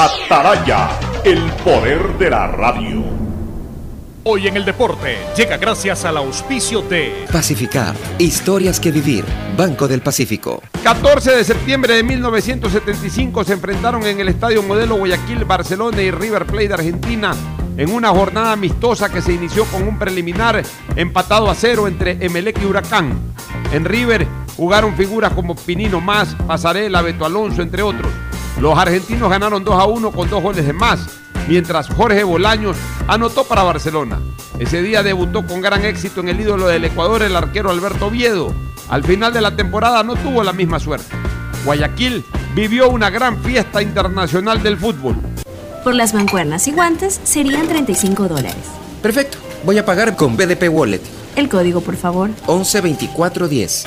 Ataraya, el poder de la radio. Hoy en el deporte llega gracias al auspicio de Pacificar, historias que vivir, Banco del Pacífico. 14 de septiembre de 1975 se enfrentaron en el Estadio Modelo Guayaquil, Barcelona y River Plate de Argentina en una jornada amistosa que se inició con un preliminar empatado a cero entre Emelec y Huracán. En River jugaron figuras como Pinino Más, Pasarela, Beto Alonso, entre otros. Los argentinos ganaron 2 a 1 con dos goles de más, mientras Jorge Bolaños anotó para Barcelona. Ese día debutó con gran éxito en el ídolo del Ecuador el arquero Alberto Viedo. Al final de la temporada no tuvo la misma suerte. Guayaquil vivió una gran fiesta internacional del fútbol. Por las mancuernas y guantes serían 35 dólares. Perfecto, voy a pagar con BDP Wallet. El código, por favor. 112410.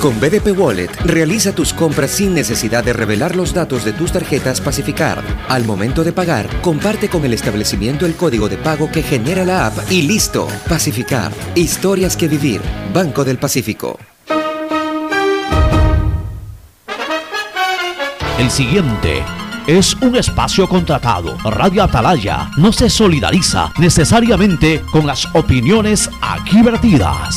Con BDP Wallet, realiza tus compras sin necesidad de revelar los datos de tus tarjetas Pacificar. Al momento de pagar, comparte con el establecimiento el código de pago que genera la app y listo. Pacificar, historias que vivir. Banco del Pacífico. El siguiente es un espacio contratado. Radio Atalaya no se solidariza necesariamente con las opiniones aquí vertidas.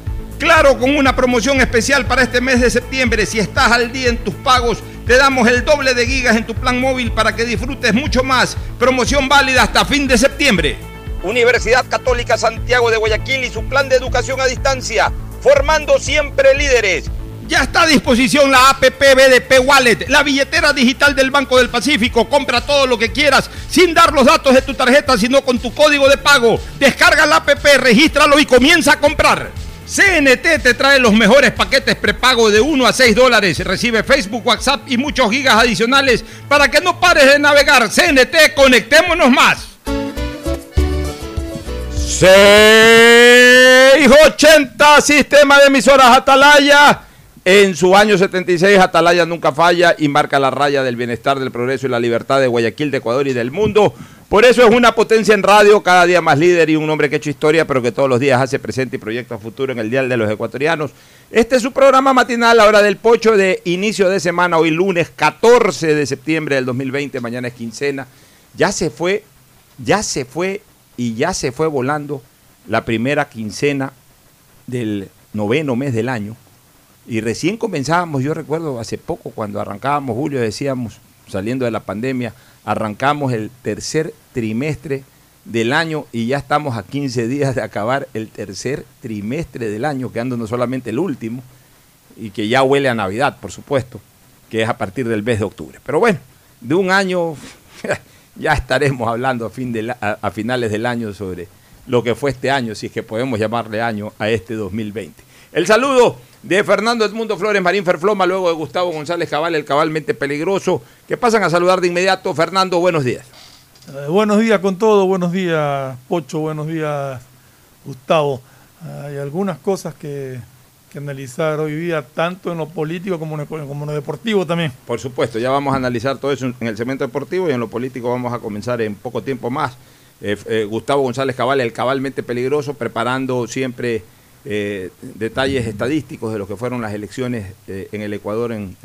Claro, con una promoción especial para este mes de septiembre. Si estás al día en tus pagos, te damos el doble de gigas en tu plan móvil para que disfrutes mucho más. Promoción válida hasta fin de septiembre. Universidad Católica Santiago de Guayaquil y su plan de educación a distancia, formando siempre líderes. Ya está a disposición la APP BDP Wallet, la billetera digital del Banco del Pacífico. Compra todo lo que quieras sin dar los datos de tu tarjeta, sino con tu código de pago. Descarga la APP, regístralo y comienza a comprar. CNT te trae los mejores paquetes prepago de 1 a 6 dólares. Recibe Facebook, WhatsApp y muchos gigas adicionales para que no pares de navegar. CNT, conectémonos más. 680 Sistema de emisoras Atalaya. En su año 76, Atalaya nunca falla y marca la raya del bienestar, del progreso y la libertad de Guayaquil, de Ecuador y del mundo. Por eso es una potencia en radio, cada día más líder y un hombre que ha hecho historia, pero que todos los días hace presente y proyecta futuro en el Dial de los Ecuatorianos. Este es su programa matinal, la hora del pocho de inicio de semana, hoy lunes 14 de septiembre del 2020, mañana es quincena. Ya se fue, ya se fue y ya se fue volando la primera quincena del noveno mes del año. Y recién comenzábamos, yo recuerdo hace poco cuando arrancábamos julio, decíamos, saliendo de la pandemia, arrancamos el tercer trimestre del año y ya estamos a 15 días de acabar el tercer trimestre del año, quedando no solamente el último, y que ya huele a Navidad, por supuesto, que es a partir del mes de octubre. Pero bueno, de un año ya estaremos hablando a, fin de la- a- a finales del año sobre lo que fue este año, si es que podemos llamarle año a este 2020. El saludo de Fernando Edmundo Flores Marín Ferfloma, luego de Gustavo González Cabal, el cabalmente peligroso, que pasan a saludar de inmediato. Fernando, buenos días. Eh, buenos días con todo, buenos días Pocho, buenos días Gustavo. Hay algunas cosas que, que analizar hoy día, tanto en lo político como en lo, como en lo deportivo también. Por supuesto, ya vamos a analizar todo eso en el segmento deportivo y en lo político vamos a comenzar en poco tiempo más. Eh, eh, Gustavo González Cabal, el cabalmente peligroso, preparando siempre eh, detalles estadísticos de lo que fueron las elecciones eh, en el Ecuador en,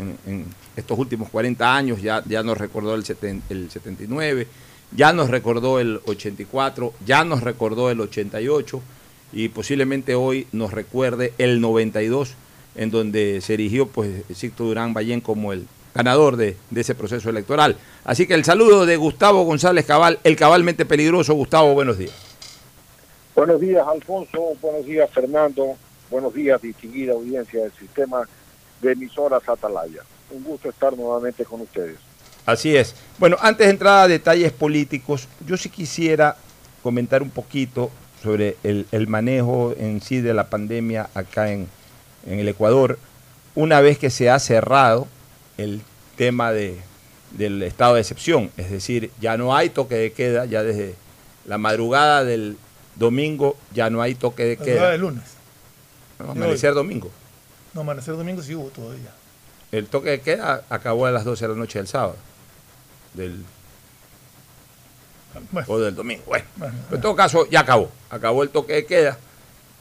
estos últimos 40 años. Ya, ya nos recordó el, seten- el 79, ya nos recordó el 84, ya nos recordó el 88 y posiblemente hoy nos recuerde el 92, en donde se erigió pues Sixto Durán Ballén como el ganador de, de ese proceso electoral. Así que el saludo de Gustavo González Cabal, el cabalmente peligroso. Gustavo, buenos días. Buenos días, Alfonso. Buenos días, Fernando. Buenos días, distinguida audiencia del sistema de emisoras Atalaya. Un gusto estar nuevamente con ustedes. Así es. Bueno, antes de entrar a detalles políticos, yo sí quisiera comentar un poquito sobre el, manejo en sí de la pandemia acá en, el Ecuador, una vez que se ha cerrado el tema de, del estado de excepción, es decir, ya no hay toque de queda, ya desde la madrugada del domingo ya no hay toque de queda. de lunes. No, amanecer domingo. No, amanecer domingo sí hubo todavía. El toque de queda acabó a las 12 de la noche del sábado. Del, Bueno, o del domingo. Bueno, bueno, en todo caso, ya acabó. Acabó el toque de queda.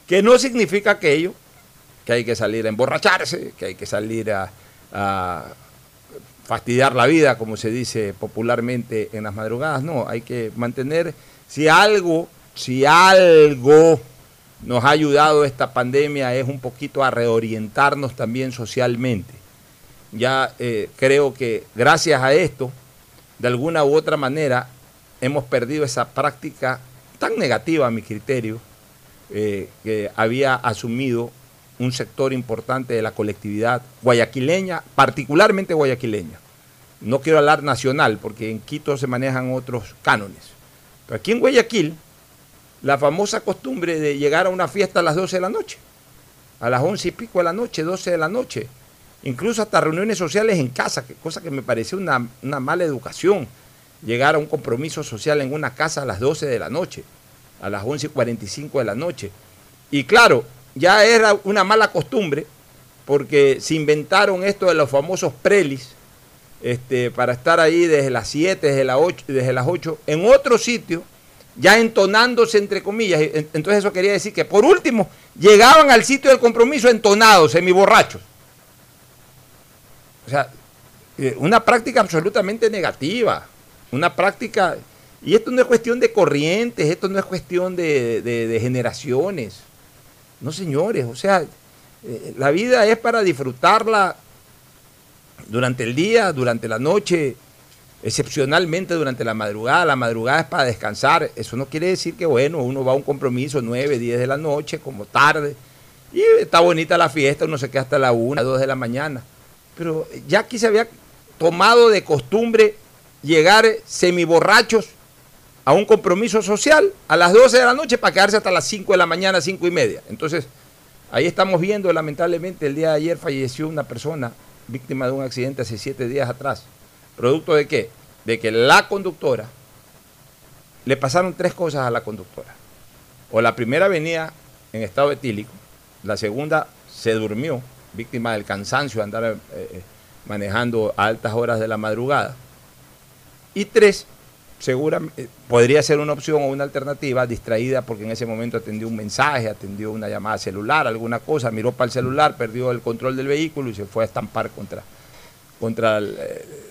Que no significa aquello que hay que salir a emborracharse, que hay que salir a, a fastidiar la vida, como se dice popularmente en las madrugadas. No, hay que mantener, si algo, si algo nos ha ayudado esta pandemia es un poquito a reorientarnos también socialmente. Ya eh, creo que gracias a esto, de alguna u otra manera, hemos perdido esa práctica tan negativa a mi criterio, eh, que había asumido un sector importante de la colectividad guayaquileña, particularmente guayaquileña. No quiero hablar nacional, porque en Quito se manejan otros cánones. Pero aquí en Guayaquil, la famosa costumbre de llegar a una fiesta a las 12 de la noche, a las 11 y pico de la noche, 12 de la noche, incluso hasta reuniones sociales en casa, cosa que me pareció una, una mala educación, llegar a un compromiso social en una casa a las 12 de la noche, a las 11 y 45 de la noche. Y claro, ya era una mala costumbre, porque se inventaron esto de los famosos prelis, este, para estar ahí desde las 7, desde, las 8, desde las 8, en otro sitio, ya entonándose entre comillas. En- Entonces eso quería decir que por último llegaban al sitio del compromiso entonados, semiborrachos. O sea, eh, una práctica absolutamente negativa, una práctica... Y esto no es cuestión de corrientes, esto no es cuestión de generaciones. No, señores, o sea, eh, la vida es para disfrutarla durante el día, durante la noche, excepcionalmente durante la madrugada. La madrugada es para descansar. Eso no quiere decir que, bueno, uno va a un compromiso 9, 10 de la noche, como tarde, y está bonita la fiesta, uno se queda hasta la 1, 2 de la mañana. Pero ya aquí se había tomado de costumbre llegar semiborrachos a un compromiso social a las 12 de la noche para quedarse hasta las 5 de la mañana, 5 y media. Entonces, ahí estamos viendo, lamentablemente, el día de ayer falleció una persona víctima de un accidente hace 7 días atrás. ¿Producto de qué? De que la conductora, le pasaron tres cosas a la conductora. O la primera venía en estado etílico, la segunda se durmió, víctima del cansancio de andar eh, eh, manejando a altas horas de la madrugada. Y tres, seguramente podría ser una opción o una alternativa distraída porque en ese momento atendió un mensaje, atendió una llamada celular, alguna cosa, miró para el celular, perdió el control del vehículo y se fue a estampar contra, contra el, eh,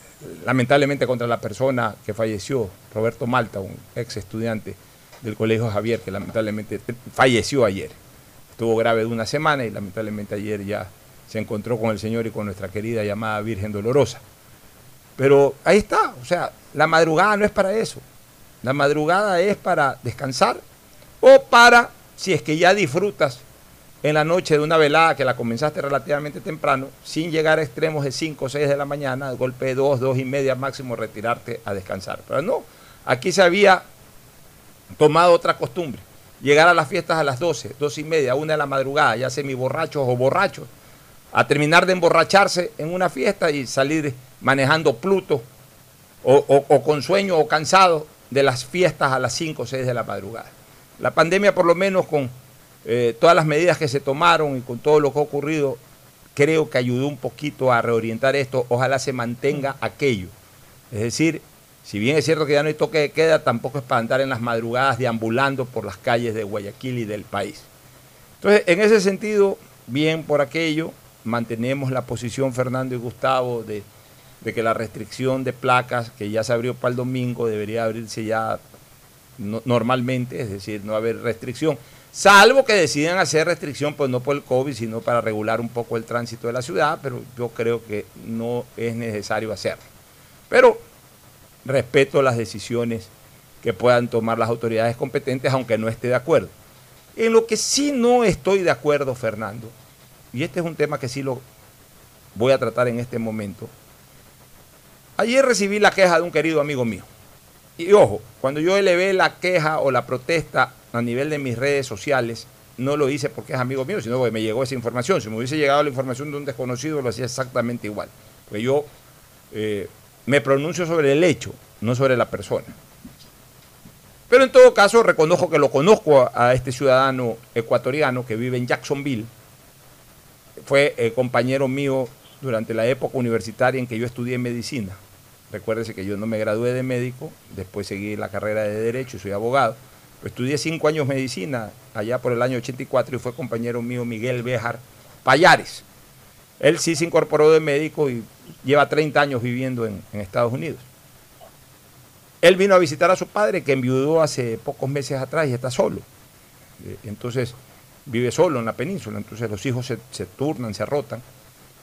lamentablemente contra la persona que falleció, Roberto Malta, un ex estudiante del Colegio Javier, que lamentablemente falleció ayer. Estuvo grave de una semana y lamentablemente ayer ya se encontró con el Señor y con nuestra querida llamada Virgen Dolorosa. Pero ahí está, o sea, la madrugada no es para eso. La madrugada es para descansar o para, si es que ya disfrutas en la noche de una velada que la comenzaste relativamente temprano, sin llegar a extremos de 5 o 6 de la mañana, golpe de 2, 2 y media máximo, retirarte a descansar. Pero no, aquí se había tomado otra costumbre. Llegar a las fiestas a las 12, 2 y media, 1 de la madrugada, ya semi-borrachos o borrachos, a terminar de emborracharse en una fiesta y salir manejando Pluto o, o- o con sueño o cansado de las fiestas a las 5 o 6 de la madrugada. La pandemia, por lo menos con eh, todas las medidas que se tomaron y con todo lo que ha ocurrido, creo que ayudó un poquito a reorientar esto. Ojalá se mantenga aquello. Es decir, si bien es cierto que ya no hay toque de queda, tampoco es para andar en las madrugadas deambulando por las calles de Guayaquil y del país. Entonces, en ese sentido, bien por aquello, mantenemos la posición, Fernando y Gustavo, de, de que la restricción de placas, que ya se abrió para el domingo, debería abrirse ya no- normalmente, es decir, no haber restricción, salvo que decidan hacer restricción, pues no por el COVID, sino para regular un poco el tránsito de la ciudad, pero yo creo que no es necesario hacerlo. Pero respeto las decisiones que puedan tomar las autoridades competentes, aunque no esté de acuerdo. En lo que sí no estoy de acuerdo, Fernando, y este es un tema que sí lo voy a tratar en este momento. Ayer recibí la queja de un querido amigo mío. Y ojo, cuando yo elevé la queja o la protesta a nivel de mis redes sociales, no lo hice porque es amigo mío, sino porque me llegó esa información. Si me hubiese llegado la información de un desconocido, lo hacía exactamente igual. Porque yo eh, me pronuncio sobre el hecho, no sobre la persona. Pero en todo caso, reconozco que lo conozco a, este ciudadano ecuatoriano que vive en Jacksonville. Fue eh, compañero mío durante la época universitaria en que yo estudié medicina. Recuérdese que yo no me gradué de médico, después seguí la carrera de Derecho y soy abogado. Estudié cinco años medicina allá por el año 84 y fue compañero mío Miguel Béjar Payares. Él sí se incorporó de médico y lleva 30 años viviendo en, Estados Unidos. Él vino a visitar a su padre que enviudó hace pocos meses atrás y está solo. Eh, entonces vive solo en la península, entonces los hijos se, turnan, se rotan.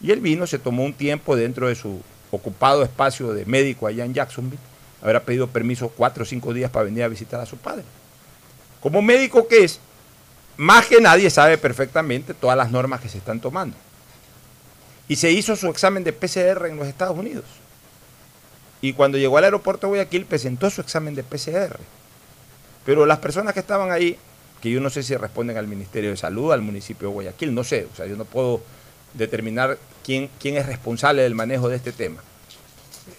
Y él vino, se tomó un tiempo dentro de su ocupado espacio de médico allá en Jacksonville, habrá pedido permiso cuatro o cinco días para venir a visitar a su padre. Como médico que es, más que nadie sabe perfectamente todas las normas que se están tomando. Y se hizo su examen de PCR en los Estados Unidos. Y cuando llegó al aeropuerto de Guayaquil presentó su examen de PCR. Pero las personas que estaban ahí, que yo no sé si responden al Ministerio de Salud, al municipio de Guayaquil, no sé, o sea, yo no puedo determinar quién, quién es responsable del manejo de este tema.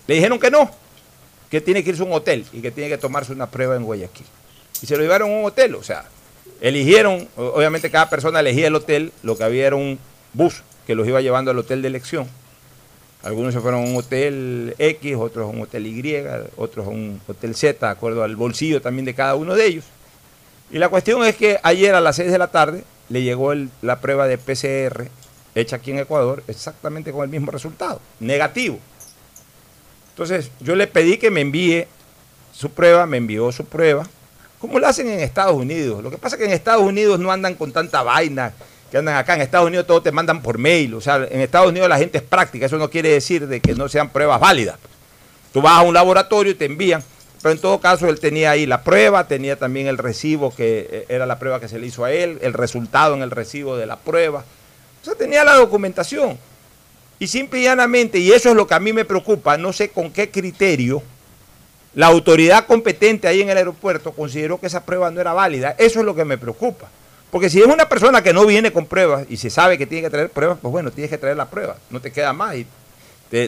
Le dijeron que no, que tiene que irse a un hotel y que tiene que tomarse una prueba en Guayaquil y se lo llevaron a un hotel. O sea, eligieron, obviamente cada persona elegía el hotel, lo que había era un bus que los iba llevando al hotel de elección. Algunos se fueron a un hotel X, otros a un hotel Y, otros a un hotel Z, de acuerdo al bolsillo también de cada uno de ellos. Y la cuestión es que ayer a las 6 de la tarde le llegó la prueba de PCR hecha aquí en Ecuador exactamente con el mismo resultado, negativo. Entonces yo le pedí que me envíe su prueba, me envió su prueba, como lo hacen en Estados Unidos. Lo que pasa es que en Estados Unidos no andan con tanta vaina que andan acá. En Estados Unidos todo te mandan por mail. O sea, en Estados Unidos la gente es práctica. Eso no quiere decir de que no sean pruebas válidas. Tú vas a un laboratorio y te envían. Pero en todo caso él tenía ahí la prueba, tenía también el recibo que eh, era la prueba que se le hizo a él, el resultado en el recibo de la prueba. O sea, tenía la documentación. Y simple y llanamente, y eso es lo que a mí me preocupa, no sé con qué criterio la autoridad competente ahí en el aeropuerto consideró que esa prueba no era válida. Eso es lo que me preocupa. Porque si es una persona que no viene con pruebas y se sabe que tiene que traer pruebas, pues bueno, tienes que traer la prueba. No te queda más. Y te,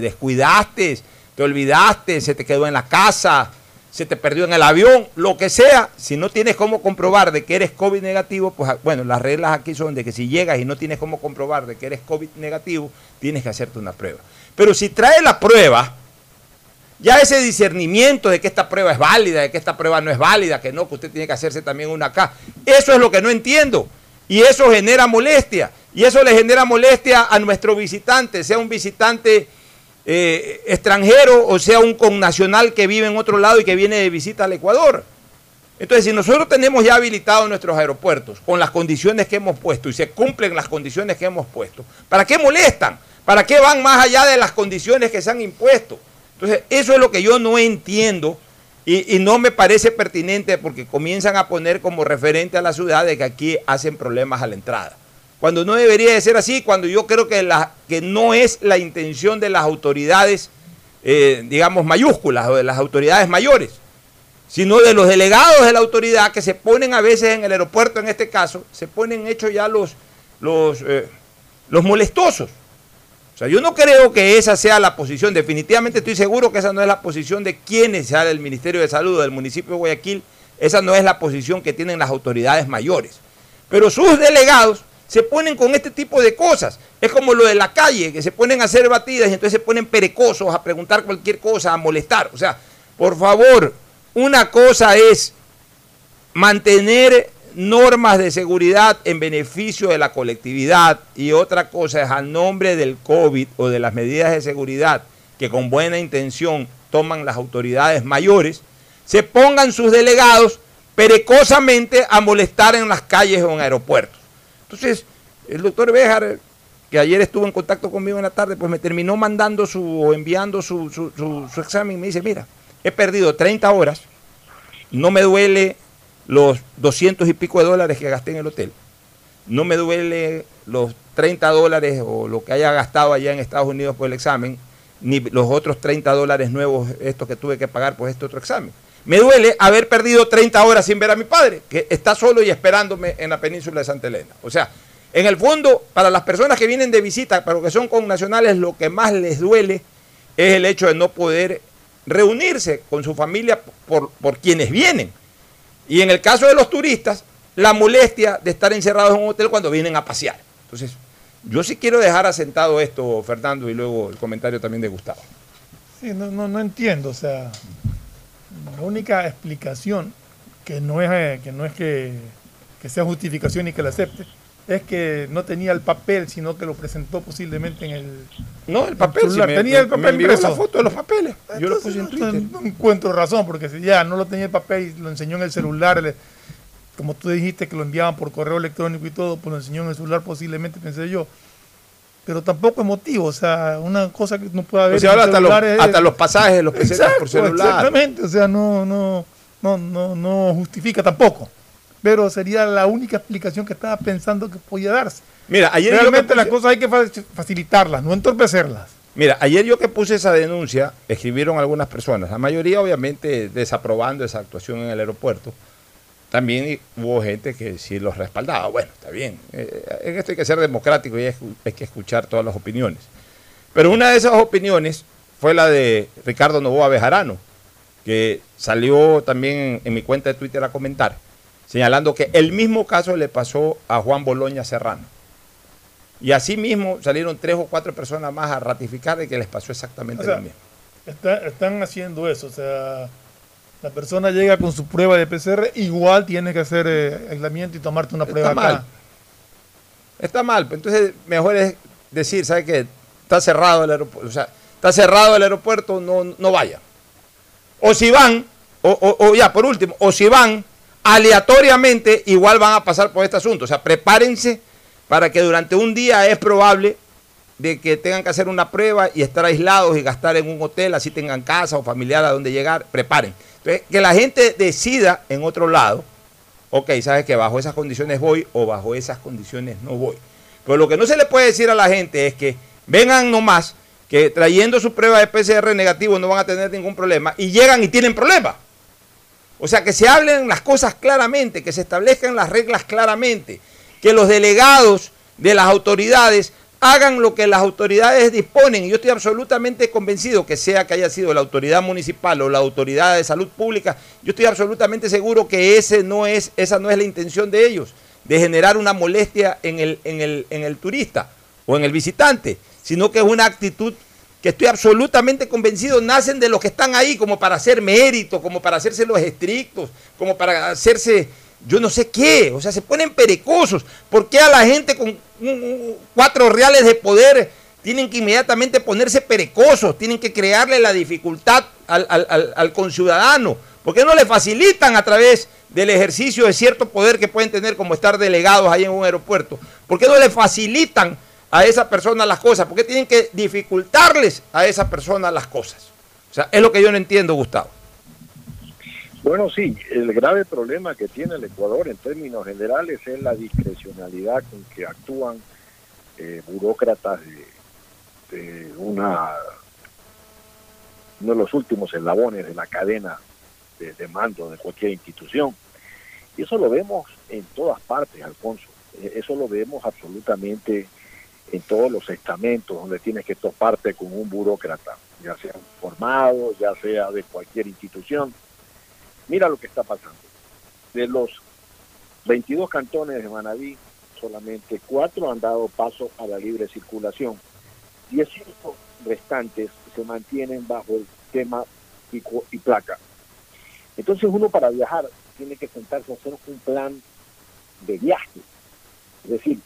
descuidaste, te olvidaste, se te quedó en la casa, se te perdió en el avión, lo que sea. Si no tienes cómo comprobar de que eres COVID negativo, pues bueno, las reglas aquí son de que si llegas y no tienes cómo comprobar de que eres COVID negativo, tienes que hacerte una prueba. Pero si traes la prueba ya ese discernimiento de que esta prueba es válida, de que esta prueba no es válida, que no, que usted tiene que hacerse también una acá, eso es lo que no entiendo. Y eso genera molestia. Y eso le genera molestia a nuestro visitante, sea un visitante eh, extranjero o sea un connacional que vive en otro lado y que viene de visita al Ecuador. Entonces, si nosotros tenemos ya habilitados nuestros aeropuertos con las condiciones que hemos puesto y se cumplen las condiciones que hemos puesto, ¿para qué molestan? ¿Para qué van más allá de las condiciones que se han impuesto? Entonces, eso es lo que yo no entiendo y, no me parece pertinente porque comienzan a poner como referente a la ciudad de que aquí hacen problemas a la entrada. Cuando no debería de ser así, cuando yo creo que, no es la intención de las autoridades, eh, digamos, mayúsculas o de las autoridades mayores, sino de los delegados de la autoridad que se ponen a veces en el aeropuerto, en este caso, se ponen hechos ya los, los, eh, los molestosos. O sea, yo no creo que esa sea la posición, definitivamente estoy seguro que esa no es la posición de quienes sea del Ministerio de Salud del municipio de Guayaquil, esa no es la posición que tienen las autoridades mayores. Pero sus delegados se ponen con este tipo de cosas. Es como lo de la calle, que se ponen a hacer batidas y entonces se ponen perecosos a preguntar cualquier cosa, a molestar. O sea, por favor, una cosa es mantener normas de seguridad en beneficio de la colectividad y otra cosa es al nombre del COVID o de las medidas de seguridad que con buena intención toman las autoridades mayores, se pongan sus delegados perecosamente a molestar en las calles o en aeropuertos. Entonces, el doctor Béjar, que ayer estuvo en contacto conmigo en la tarde, pues me terminó mandando su o enviando su, su examen y me dice, mira, he perdido 30 horas, no me duele los 200 y pico de dólares que gasté en el hotel. No me duele los 30 dólares o lo que haya gastado allá en Estados Unidos por el examen, ni los otros 30 dólares nuevos, estos que tuve que pagar por este otro examen. Me duele haber perdido 30 horas sin ver a mi padre, que está solo y esperándome en la península de Santa Elena. O sea, en el fondo, para las personas que vienen de visita, los que son connacionales, lo que más les duele es el hecho de no poder reunirse con su familia por, por quienes vienen. Y en el caso de los turistas, la molestia de estar encerrados en un hotel cuando vienen a pasear. Entonces, yo sí quiero dejar asentado esto, Fernando, y luego el comentario también de Gustavo. Sí, no, no, entiendo, o sea, la única explicación que no es, eh, que, no es que, que sea justificación y que la acepte, es que no tenía el papel, sino que lo presentó posiblemente en el. No, el papel. si me- tenía el papel me la foto de los papeles. Yo lo puse en no, Twitter. No encuentro razón, porque si ya no lo tenía el papel y lo enseñó en el celular, le- como tú dijiste que lo enviaban por correo electrónico y todo, pues lo enseñó en el celular posiblemente, pensé yo. Pero tampoco es motivo, o sea, una cosa que no puede haber. O sea, ahora hasta los, es- hasta los pasajes los presentas por celular. Exactamente, o sea, no, no, no, no, no justifica tampoco. Pero sería la única explicación que estaba pensando que podía darse. Mira, ayer Realmente las cosas hay que fa- facilitarlas, no entorpecerlas. Mira, ayer yo que puse esa denuncia, escribieron algunas personas, la mayoría obviamente desaprobando esa actuación en el aeropuerto. También hubo gente que sí los respaldaba. Bueno, está bien. Eh, en esto hay que ser democrático y hay, hay que escuchar todas las opiniones. Pero una de esas opiniones fue la de Ricardo Novoa Bejarano, que salió también en, en mi cuenta de Twitter a comentar, señalando que el mismo caso le pasó a Juan Boloña Serrano. Y así mismo salieron tres o cuatro personas más a ratificar de que les pasó exactamente O sea, lo mismo. Está- están haciendo eso, o sea, la persona llega con su prueba de PCR, igual tiene que hacer eh, aislamiento y tomarte una prueba Está acá. mal. Está mal. pues, Entonces, mejor es decir, ¿sabes qué? Está cerrado el aeropuerto. O sea, está cerrado el aeropuerto, no, no vayan. O si van, o, o- o ya, por último, o si van, aleatoriamente, igual van a pasar por este asunto. O sea, prepárense para que durante un día es probable de que tengan que hacer una prueba y estar aislados y gastar en un hotel, así tengan casa o familiar a donde llegar, preparen. Entonces, que la gente decida en otro lado, ok, sabes que bajo esas condiciones voy o bajo esas condiciones no voy. Pero lo que no se le puede decir a la gente es que vengan nomás, que trayendo su prueba de PCR negativo no van a tener ningún problema y llegan y tienen problemas. O sea, que se hablen las cosas claramente, que se establezcan las reglas claramente, que los delegados de las autoridades hagan lo que las autoridades disponen. Y yo estoy absolutamente convencido que sea que haya sido la autoridad municipal o la autoridad de salud pública, yo estoy absolutamente seguro que ese no es, esa no es la intención de ellos, de generar una molestia en el, en el, en el turista o en el visitante, sino que es una actitud estoy absolutamente convencido nacen de los que están ahí como para hacer mérito, como para hacerse los estrictos, como para hacerse yo no sé qué, o sea, se ponen perecosos. ¿Por qué a la gente con cuatro reales de poder tienen que inmediatamente ponerse perecosos? Tienen que crearle la dificultad al- al conciudadano. ¿Por qué no le facilitan a través del ejercicio de cierto poder que pueden tener como estar delegados ahí en un aeropuerto? ¿Por qué no le facilitan a esa persona las cosas? ¿Por qué tienen que dificultarles a esa persona las cosas? O sea, es lo que yo no entiendo, Gustavo. Bueno, sí, el grave problema que tiene el Ecuador en términos generales es la discrecionalidad con que actúan eh, burócratas de, de una uno de los últimos eslabones de la cadena de, de mando de cualquier institución. Y eso lo vemos en todas partes, Alfonso. Eh, Eso lo vemos absolutamente en todos los estamentos donde tienes que toparte con un burócrata, ya sea formado, ya sea de cualquier institución. Mira lo que está pasando. De los 22 cantones de Manabí, solamente cuatro han dado paso a la libre circulación. 18 restantes se mantienen bajo el tema pico y placa. Entonces uno para viajar tiene que sentarse a hacer un plan de viaje. Es decir,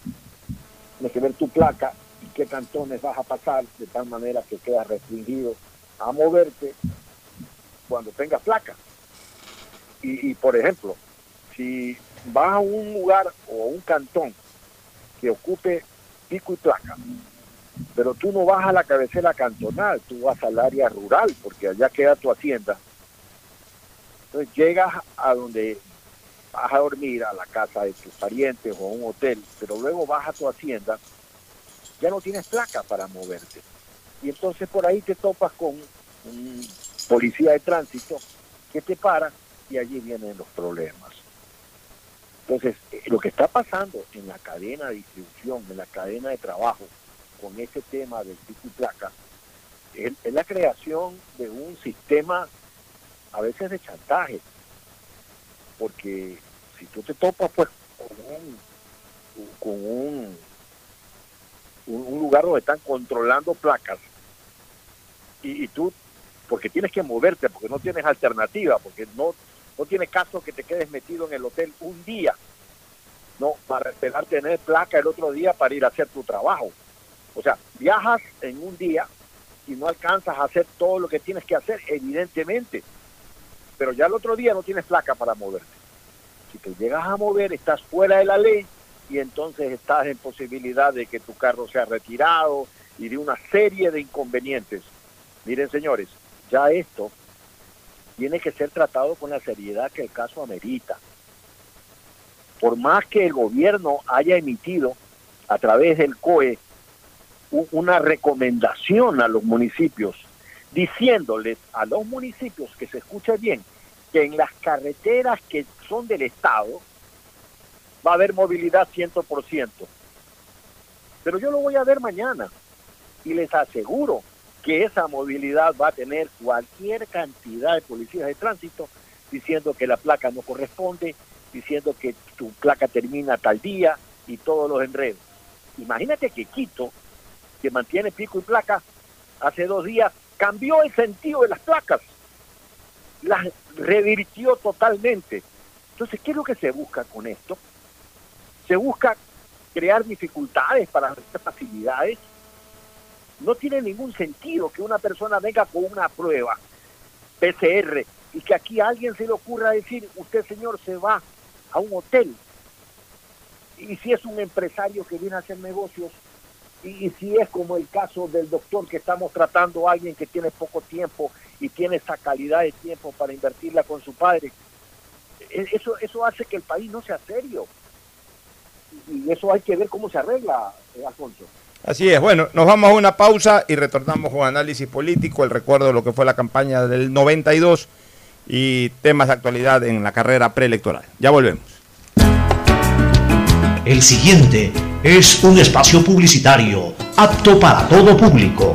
tienes que ver tu placa y qué cantones vas a pasar de tal manera que quedas restringido a moverte cuando tengas placa. Y, y, por ejemplo, si vas a un lugar o a un cantón que ocupe pico y placa, pero tú no vas a la cabecera cantonal, tú vas al área rural, porque allá queda tu hacienda. Entonces llegas a donde vas a dormir a la casa de tus parientes o a un hotel, pero luego vas a tu hacienda, ya no tienes placa para moverte. Y entonces por ahí te topas con un policía de tránsito que te para y allí vienen los problemas. Entonces, eh, lo que está pasando en la cadena de distribución, en la cadena de trabajo, con ese tema del pico y placa, es la creación de un sistema a veces de chantaje. Porque si tú te topas pues con un, con un, un, lugar donde están controlando placas y, y tú, porque tienes que moverte, porque no tienes alternativa, porque no, no tiene caso que te quedes metido en el hotel un día, no, para esperar tener placa el otro día para ir a hacer tu trabajo. O sea, viajas en un día y no alcanzas a hacer todo lo que tienes que hacer, evidentemente. Pero ya el otro día no tienes placa para moverte. Si te llegas a mover, estás fuera de la ley y entonces estás en posibilidad de que tu carro sea retirado y de una serie de inconvenientes. Miren, señores, ya esto tiene que ser tratado con la seriedad que el caso amerita. Por más que el gobierno haya emitido a través del COE una recomendación a los municipios, diciéndoles a los municipios que se escuche bien, que en las carreteras que son del Estado va a haber movilidad 100%. Pero yo lo voy a ver mañana y les aseguro que esa movilidad va a tener cualquier cantidad de policías de tránsito diciendo que la placa no corresponde, diciendo que tu placa termina tal día y todos los enredos. Imagínate que Quito, que mantiene pico y placa, hace dos días cambió el sentido de las placas, las revirtió totalmente. Entonces, ¿qué es lo que se busca con esto? Se busca crear dificultades para estas facilidades. No tiene ningún sentido que una persona venga con una prueba PCR y que aquí a alguien se le ocurra decir, usted señor se va a un hotel. Y si es un empresario que viene a hacer negocios, y, y si es como el caso del doctor que estamos tratando, alguien que tiene poco tiempo y tiene esa calidad de tiempo para invertirla con su padre, e- eso, eso hace que el país no sea serio. Y y eso hay que ver cómo se arregla, eh, Alfonso. Así es, bueno, nos vamos a una pausa y retornamos con análisis político, el recuerdo de lo que fue la campaña del 92 y temas de actualidad en la carrera preelectoral. Ya volvemos. El siguiente es un espacio publicitario apto para todo público.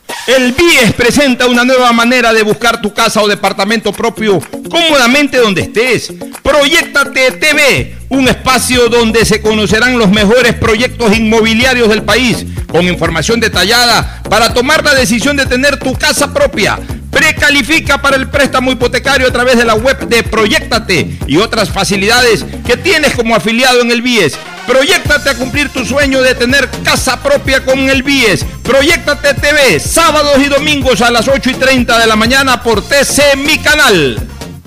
El BIES presenta una nueva manera de buscar tu casa o departamento propio cómodamente donde estés. Proyectate TV, un espacio donde se conocerán los mejores proyectos inmobiliarios del país, con información detallada para tomar la decisión de tener tu casa propia. Precalifica para el préstamo hipotecario a través de la web de Proyectate y otras facilidades que tienes como afiliado en el BIES. Proyectate a cumplir tu sueño de tener casa propia con el BIES. Proyectate TV, sábados y domingos a las 8 y 30 de la mañana por TC Mi Canal.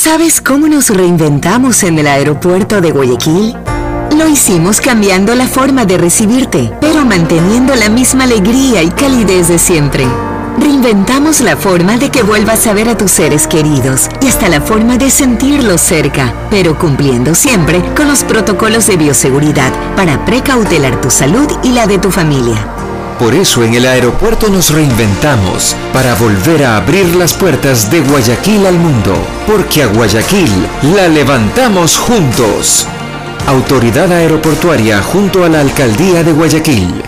¿Sabes cómo nos reinventamos en el aeropuerto de Guayaquil? Lo hicimos cambiando la forma de recibirte, pero manteniendo la misma alegría y calidez de siempre. Reinventamos la forma de que vuelvas a ver a tus seres queridos y hasta la forma de sentirlos cerca, pero cumpliendo siempre con los protocolos de bioseguridad para precautelar tu salud y la de tu familia. Por eso en el aeropuerto nos reinventamos para volver a abrir las puertas de Guayaquil al mundo, porque a Guayaquil la levantamos juntos. Autoridad Aeroportuaria junto a la Alcaldía de Guayaquil.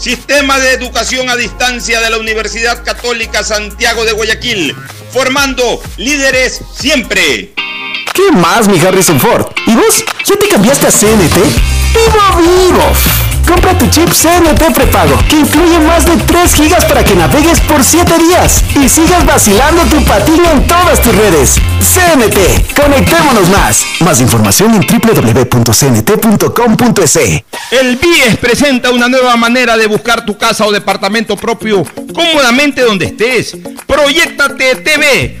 Sistema de Educación a Distancia de la Universidad Católica Santiago de Guayaquil, formando líderes siempre. ¿Qué más, mi Harrison Ford? ¿Y vos? ¿Ya te cambiaste a CNT? ¡Vivo, vivo! Compra tu chip CNT prepago, que incluye más de 3 gigas para que navegues por 7 días y sigas vacilando tu patín en todas tus redes. CNT, conectémonos más. Más información en www.cnt.com.es. El BIES presenta una nueva manera de buscar tu casa o departamento propio cómodamente donde estés. Proyectate TV,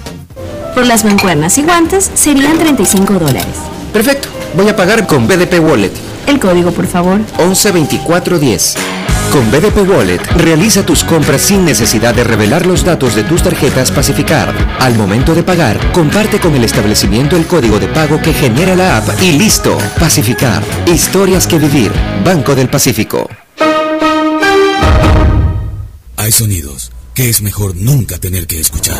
Por las mancuernas y guantes serían 35 dólares. Perfecto. Voy a pagar con BDP Wallet. El código, por favor. 112410. Con BDP Wallet, realiza tus compras sin necesidad de revelar los datos de tus tarjetas Pacificar. Al momento de pagar, comparte con el establecimiento el código de pago que genera la app y listo. Pacificar. Historias que vivir. Banco del Pacífico. Hay sonidos que es mejor nunca tener que escuchar.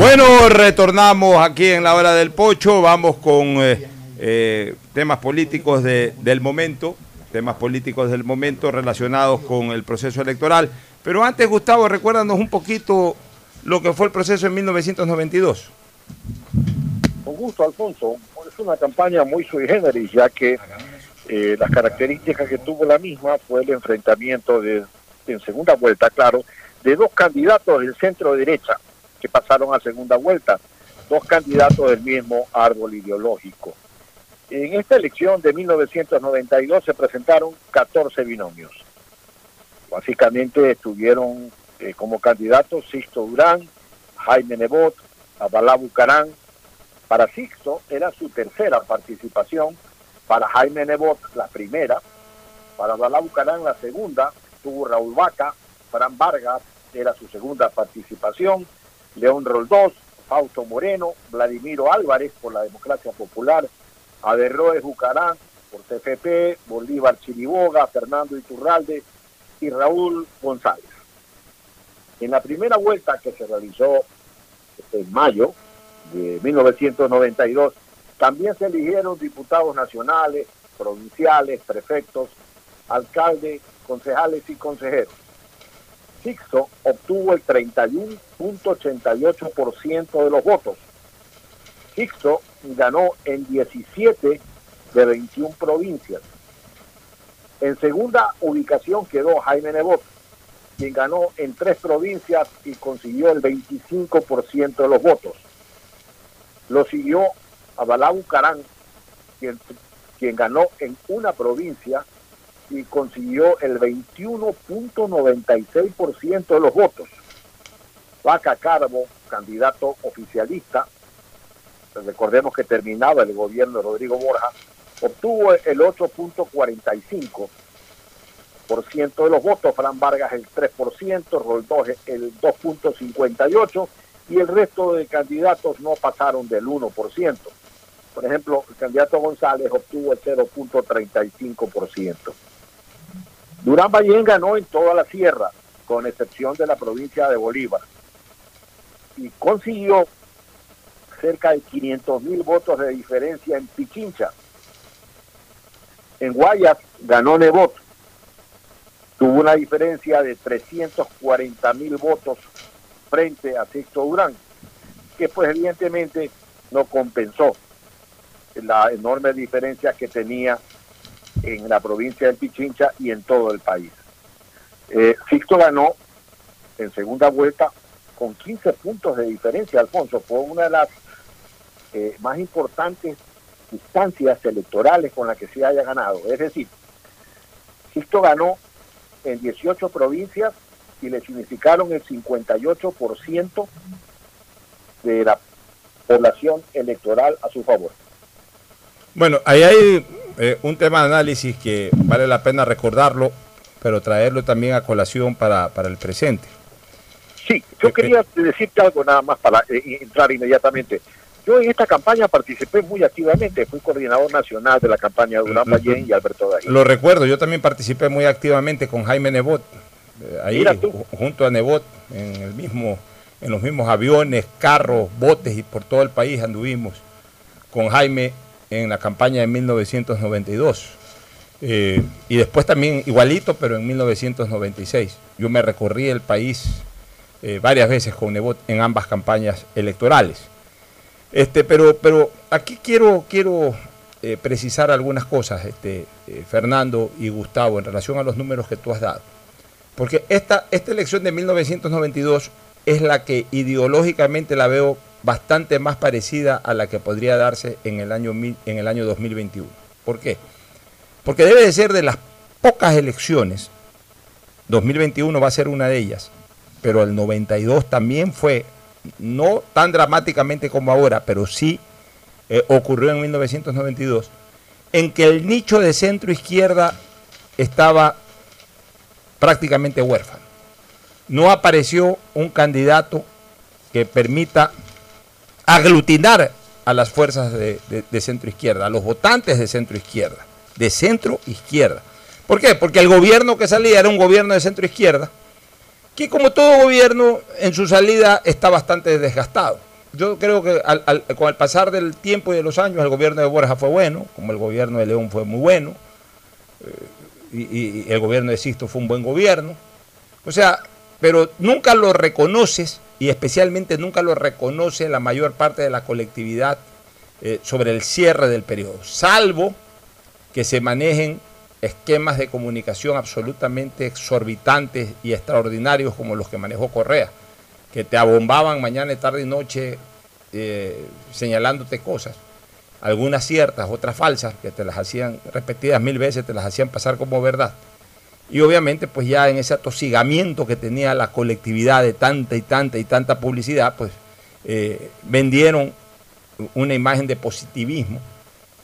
Bueno, retornamos aquí en la hora del pocho, vamos con eh, eh, temas políticos de- del momento, temas políticos del momento relacionados con el proceso electoral. Pero antes, Gustavo, recuérdanos un poquito lo que fue el proceso en 1992. Con gusto, Alfonso. Es una campaña muy sui generis, ya que eh, las características que tuvo la misma fue el enfrentamiento de, en segunda vuelta, claro, de dos candidatos del centro derecha que pasaron a segunda vuelta, dos candidatos del mismo árbol ideológico. En esta elección de 1992 se presentaron 14 binomios. Básicamente estuvieron eh, como candidatos Sixto Durán, Jaime Nebot, Abalá Bucarán. Para Sixto era su tercera participación, para Jaime Nebot la primera, Para Balá Bucarán la segunda tuvo Raúl Vaca, Fran Vargas era su segunda participación, León Roldós, Fausto Moreno, Vladimiro Álvarez por la Democracia Popular, Averroes Bucarán por TFP, Bolívar Chiriboga, Fernando Iturralde y Raúl González. En la primera vuelta que se realizó en mayo de 1992, también se eligieron diputados nacionales, provinciales, prefectos, alcaldes, concejales y consejeros. Sixto obtuvo el 31.88% de los votos. Sixto ganó en 17 de 21 provincias. En segunda ubicación quedó Jaime Nebot, quien ganó en tres provincias y consiguió el 25% de los votos. Lo siguió Abalá Bucarán, quien, quien ganó en una provincia y consiguió el 21.96% de los votos. Vaca Carbo, candidato oficialista, recordemos que terminaba el gobierno de Rodrigo Borja, obtuvo el 8.45% de los votos, Fran Vargas el 3%, Roldós el 2.58% y el resto de candidatos no pasaron del 1%. Por ejemplo, el candidato González obtuvo el 0.35%. Durán Ballén ganó en toda la sierra, con excepción de la provincia de Bolívar, y consiguió cerca de 500 mil votos de diferencia en Pichincha. En Guayas ganó Nebot, tuvo una diferencia de 340 mil votos frente a Sixto Durán, que pues evidentemente no compensó la enorme diferencia que tenía en la provincia de Pichincha y en todo el país. Eh, Sixto ganó en segunda vuelta con 15 puntos de diferencia, Alfonso. Fue una de las eh, más importantes instancias electorales con las que se haya ganado. Es decir, Sixto ganó en 18 provincias y le significaron el 58% de la población electoral a su favor. Bueno, ahí hay eh, un tema de análisis que vale la pena recordarlo, pero traerlo también a colación para, para el presente. Sí, yo quería decirte algo nada más para eh, entrar inmediatamente. Yo en esta campaña participé muy activamente, fui coordinador nacional de la campaña de Durán Ballén y Alberto Dají. Lo recuerdo, yo también participé muy activamente con Jaime Nebot, eh, ahí junto a Nebot, en, el mismo, en los mismos aviones, carros, botes y por todo el país anduvimos con Jaime en la campaña de 1992. Eh, y después también igualito, pero en 1996. Yo me recorrí el país eh, varias veces con Nebot en ambas campañas electorales. Este, pero, pero aquí quiero, quiero eh, precisar algunas cosas, este, Fernando y Gustavo, en relación a los números que tú has dado. Porque esta, esta elección de 1992 es la que ideológicamente la veo bastante más parecida a la que podría darse en el año, en el año 2021. ¿Por qué? Porque debe de ser de las pocas elecciones, 2021 va a ser una de ellas, pero el 92 también fue, no tan dramáticamente como ahora, pero sí eh, ocurrió en 1992, en que el nicho de centro izquierda estaba prácticamente huérfano. No apareció un candidato que permita aglutinar a las fuerzas de, centro izquierda, a los votantes de centro izquierda, de centro izquierda. ¿Por qué? Porque el gobierno que salía era un gobierno de centro izquierda, que como todo gobierno en su salida está bastante desgastado. Yo creo que con el pasar del tiempo y de los años el gobierno de Borja fue bueno, como el gobierno de León fue muy bueno, eh, y, y el gobierno de Sisto fue un buen gobierno. O sea, pero nunca lo reconoces y especialmente nunca lo reconoce la mayor parte de la colectividad eh, sobre el cierre del periodo, salvo que se manejen esquemas de comunicación absolutamente exorbitantes y extraordinarios como los que manejó Correa, que te abombaban mañana, tarde y noche eh, señalándote cosas, algunas ciertas, otras falsas, que te las hacían repetidas mil veces, te las hacían pasar como verdad. Y obviamente, pues ya en ese atosigamiento que tenía la colectividad de tanta y tanta y tanta publicidad, pues eh, vendieron una imagen de positivismo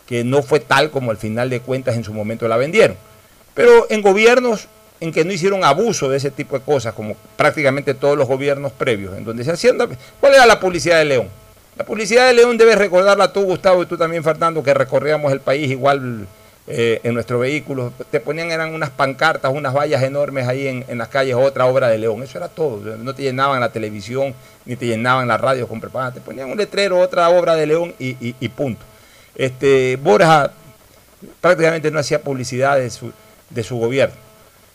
que no fue tal como al final de cuentas en su momento la vendieron. pero en gobiernos en que no hicieron abuso de ese tipo de cosas, como prácticamente todos los gobiernos previos, en donde se hacían... ¿Cuál era la publicidad de León? La publicidad de León debes recordarla tú, Gustavo, y tú también, Fernando, que recorríamos el país igual eh, en nuestro vehículo. Te ponían, eran unas pancartas, unas vallas enormes ahí en, las calles, otra obra de León. Eso era todo. No te llenaban la televisión, ni te llenaban la radio con propaganda. Te ponían un letrero, otra obra de León y, punto. Este, Borja prácticamente no hacía publicidad de su, de su gobierno.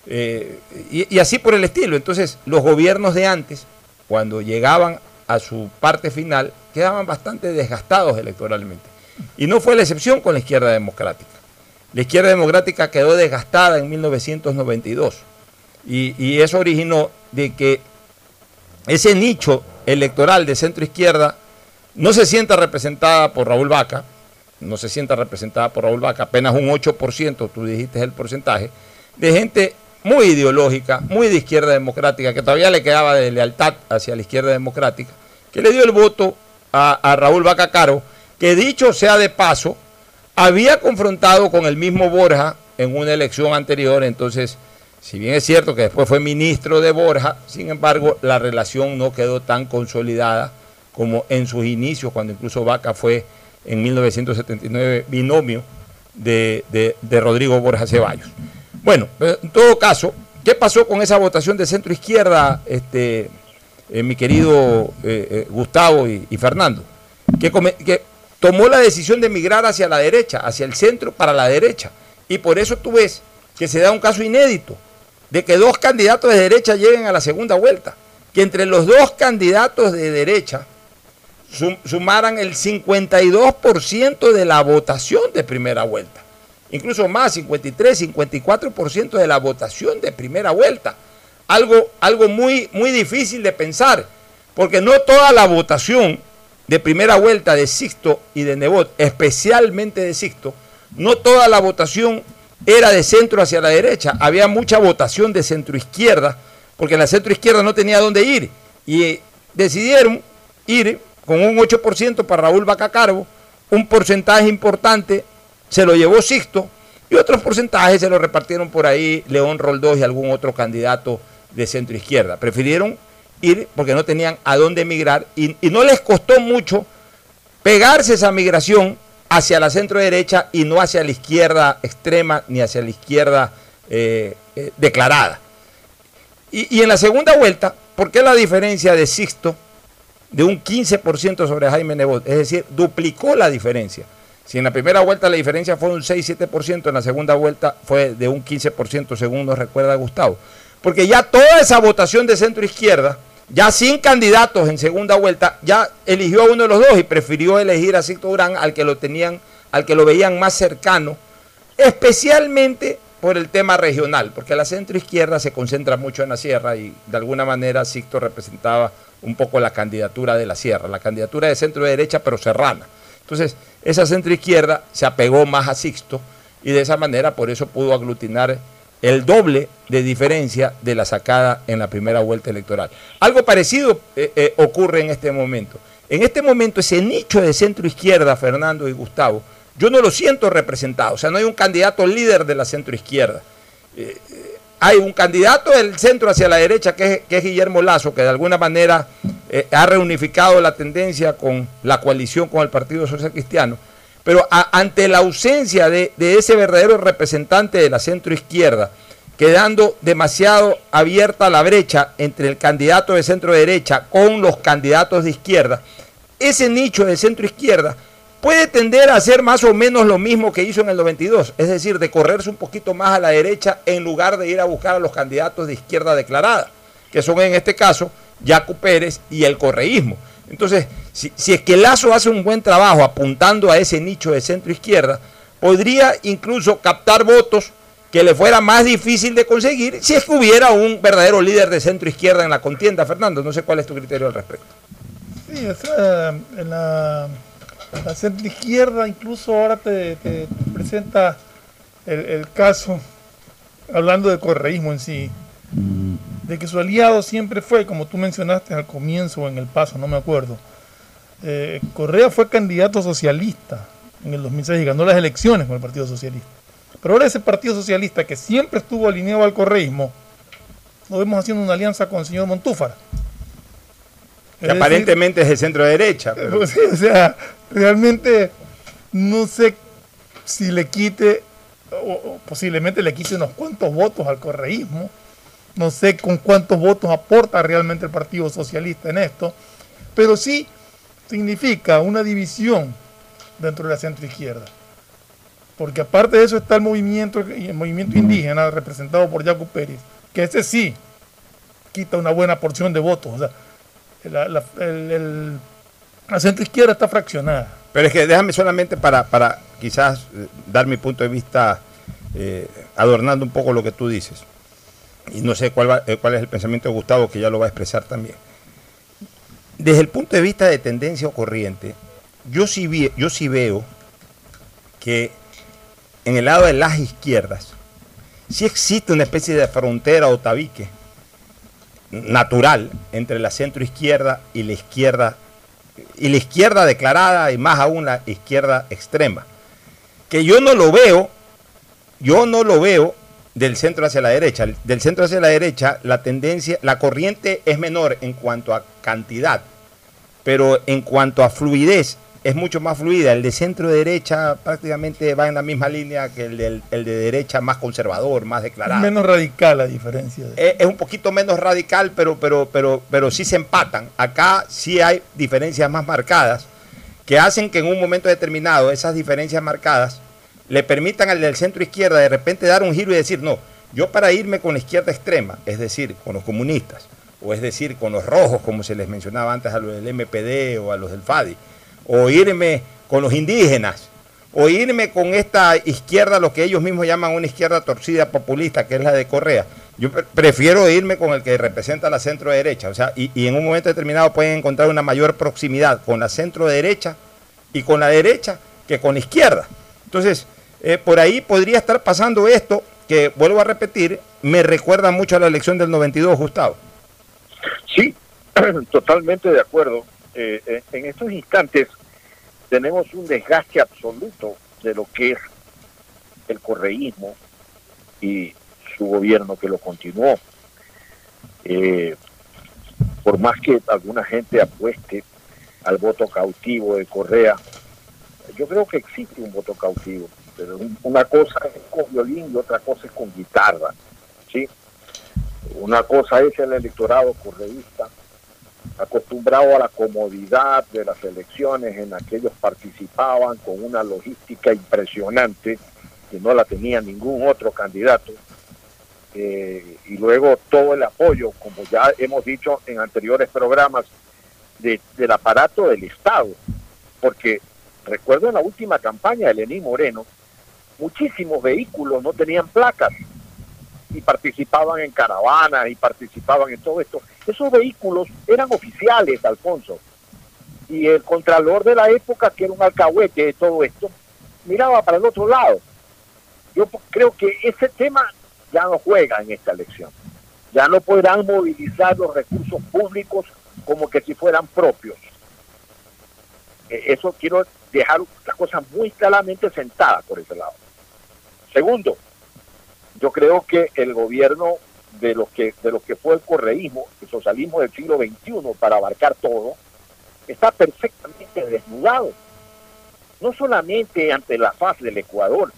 Eh, y, así por el estilo. Entonces, los gobiernos de antes, cuando llegaban a su parte final, quedaban bastante desgastados electoralmente. Y no fue la excepción con la izquierda democrática. La izquierda democrática quedó desgastada en 1992. Y, eso originó de que ese nicho electoral de centro izquierda no se sienta representada por Raúl Vaca, no se sienta representada por Raúl Vaca, apenas un 8%, tú dijiste el porcentaje, de gente muy ideológica, muy de izquierda democrática, que todavía le quedaba de lealtad hacia la izquierda democrática, que le dio el voto a, Raúl Bacacaro, que dicho sea de paso, había confrontado con el mismo Borja en una elección anterior, entonces, si bien es cierto que después fue ministro de Borja, sin embargo, la relación no quedó tan consolidada como en sus inicios, cuando incluso Vaca fue en 1979 binomio de, de Rodrigo Borja Ceballos. Bueno, en todo caso, ¿qué pasó con esa votación de centro izquierda, este, eh, mi querido eh, eh, Gustavo y, Fernando? Que, que tomó la decisión de migrar hacia la derecha, hacia el centro para la derecha. Y por eso tú ves que se da un caso inédito de que dos candidatos de derecha lleguen a la segunda vuelta. Que entre los dos candidatos de derecha sumaran el 52% de la votación de primera vuelta incluso más, 53, 54% de la votación de primera vuelta. Algo, algo muy, muy difícil de pensar, porque no toda la votación de primera vuelta de Sixto y de Nebot, especialmente de Sixto, no toda la votación era de centro hacia la derecha, había mucha votación de centro izquierda, porque la centro izquierda no tenía dónde ir, y decidieron ir con un 8% para Raúl Bacacarbo, un porcentaje importante se lo llevó Sixto y otros porcentajes se lo repartieron por ahí León Roldós y algún otro candidato de centro izquierda. Prefirieron ir porque no tenían a dónde emigrar y, no les costó mucho pegarse esa migración hacia la centro derecha y no hacia la izquierda extrema ni hacia la izquierda eh, eh, declarada. Y, y, en la segunda vuelta, ¿por qué la diferencia de Sixto de un 15% sobre Jaime Nebot? Es decir, duplicó la diferencia. Si en la primera vuelta la diferencia fue un 6-7%, en la segunda vuelta fue de un 15%, según nos recuerda Gustavo. Porque ya toda esa votación de centro izquierda, ya sin candidatos en segunda vuelta, ya eligió a uno de los dos y prefirió elegir a Cito Durán al que lo tenían, al que lo veían más cercano, especialmente por el tema regional, porque la centro izquierda se concentra mucho en la sierra y de alguna manera Sixto representaba un poco la candidatura de la sierra, la candidatura de centro derecha pero serrana. Entonces, esa centroizquierda se apegó más a Sixto y de esa manera por eso pudo aglutinar el doble de diferencia de la sacada en la primera vuelta electoral. Algo parecido eh, eh, ocurre en este momento. En este momento ese nicho de centro izquierda, Fernando y Gustavo, yo no lo siento representado. O sea, no hay un candidato líder de la centro izquierda. Eh, hay un candidato del centro hacia la derecha que es, Guillermo Lazo, que de alguna manera ha reunificado la tendencia con la coalición con el Partido Social Cristiano. Pero ante la ausencia de, ese verdadero representante de la centro izquierda, quedando demasiado abierta la brecha entre el candidato de centro derecha con los candidatos de izquierda, ese nicho de centro izquierda puede tender a hacer más o menos lo mismo que hizo en el 92, es decir, de correrse un poquito más a la derecha en lugar de ir a buscar a los candidatos de izquierda declarada, que son en este caso Jaco Pérez y el correísmo. Entonces, si, es que Lazo hace un buen trabajo apuntando a ese nicho de centro izquierda, podría incluso captar votos que le fuera más difícil de conseguir si es que hubiera un verdadero líder de centro izquierda en la contienda. Fernando, no sé cuál es tu criterio al respecto. Sí, en la la centro izquierda incluso ahora te, presenta el, caso, hablando de correísmo en sí, de que su aliado siempre fue, como tú mencionaste al comienzo o en el paso, no me acuerdo, eh, Correa fue candidato socialista en el 2006 y ganó las elecciones con el Partido Socialista. Pero ahora ese Partido Socialista que siempre estuvo alineado al correísmo, lo vemos haciendo una alianza con el señor Montúfar. Que aparentemente es de centro derecha. Pero... O sea, realmente no sé si le quite, o, o posiblemente le quite unos cuantos votos al correísmo. No sé con cuántos votos aporta realmente el Partido Socialista en esto, pero sí significa una división dentro de la centro izquierda. Porque aparte de eso está el movimiento, el movimiento indígena representado por Jaco Pérez, que ese sí quita una buena porción de votos. O sea, la, la, el, el, la centro izquierda está fraccionada. Pero es que déjame solamente para, para quizás eh, dar mi punto de vista, eh, adornando un poco lo que tú dices. Y no sé cuál, va, eh, cuál es el pensamiento de Gustavo, que ya lo va a expresar también. Desde el punto de vista de tendencia o corriente, yo sí, yo sí veo que en el lado de las izquierdas sí existe una especie de frontera o tabique natural entre la centro izquierda y la izquierda y la izquierda declarada y más aún la izquierda extrema que yo no lo veo yo no lo veo del centro hacia la derecha del centro hacia la derecha la tendencia la corriente es menor en cuanto a cantidad pero en cuanto a fluidez es mucho más fluida. El de centro derecha prácticamente va en la misma línea que el, del, el de derecha más conservador, más declarado. Es menos radical la diferencia. De... Es, es, un poquito menos radical, pero, pero, pero, pero sí se empatan. Acá sí hay diferencias más marcadas que hacen que en un momento determinado esas diferencias marcadas le permitan al del centro izquierda de repente dar un giro y decir, no, yo para irme con la izquierda extrema, es decir, con los comunistas, o es decir, con los rojos, como se les mencionaba antes a los del MPD o a los del FADI, o irme con los indígenas, o irme con esta izquierda, lo que ellos mismos llaman una izquierda torcida populista, que es la de Correa. Yo prefiero irme con el que representa la centro derecha, o sea, y, y, en un momento determinado pueden encontrar una mayor proximidad con la centro derecha y con la derecha que con la izquierda. Entonces, eh, por ahí podría estar pasando esto, que vuelvo a repetir, me recuerda mucho a la elección del 92, Gustavo. Sí, totalmente de acuerdo. Eh, en estos instantes tenemos un desgaste absoluto de lo que es el correísmo y su gobierno que lo continuó. Eh, por más que alguna gente apueste al voto cautivo de Correa, yo creo que existe un voto cautivo, una cosa es con violín y otra cosa es con guitarra, ¿sí? Una cosa es el electorado correísta acostumbrado a la comodidad de las elecciones en las que ellos participaban con una logística impresionante que no la tenía ningún otro candidato. Eh, y luego todo el apoyo, como ya hemos dicho en anteriores programas, de, del aparato del Estado. Porque recuerdo en la última campaña de Lenín Moreno, muchísimos vehículos no tenían placas y participaban en caravanas y participaban en todo esto. Esos vehículos eran oficiales, Alfonso. Y el contralor de la época, que era un alcahuete de todo esto, miraba para el otro lado. Yo creo que ese tema ya no juega en esta elección. Ya no podrán movilizar los recursos públicos como que si fueran propios. Eso quiero dejar las cosas muy claramente sentadas por ese lado. Segundo, yo creo que el gobierno de lo que de lo que fue el correísmo, el socialismo del siglo XXI para abarcar todo, está perfectamente desnudado. No solamente ante la faz del Ecuador,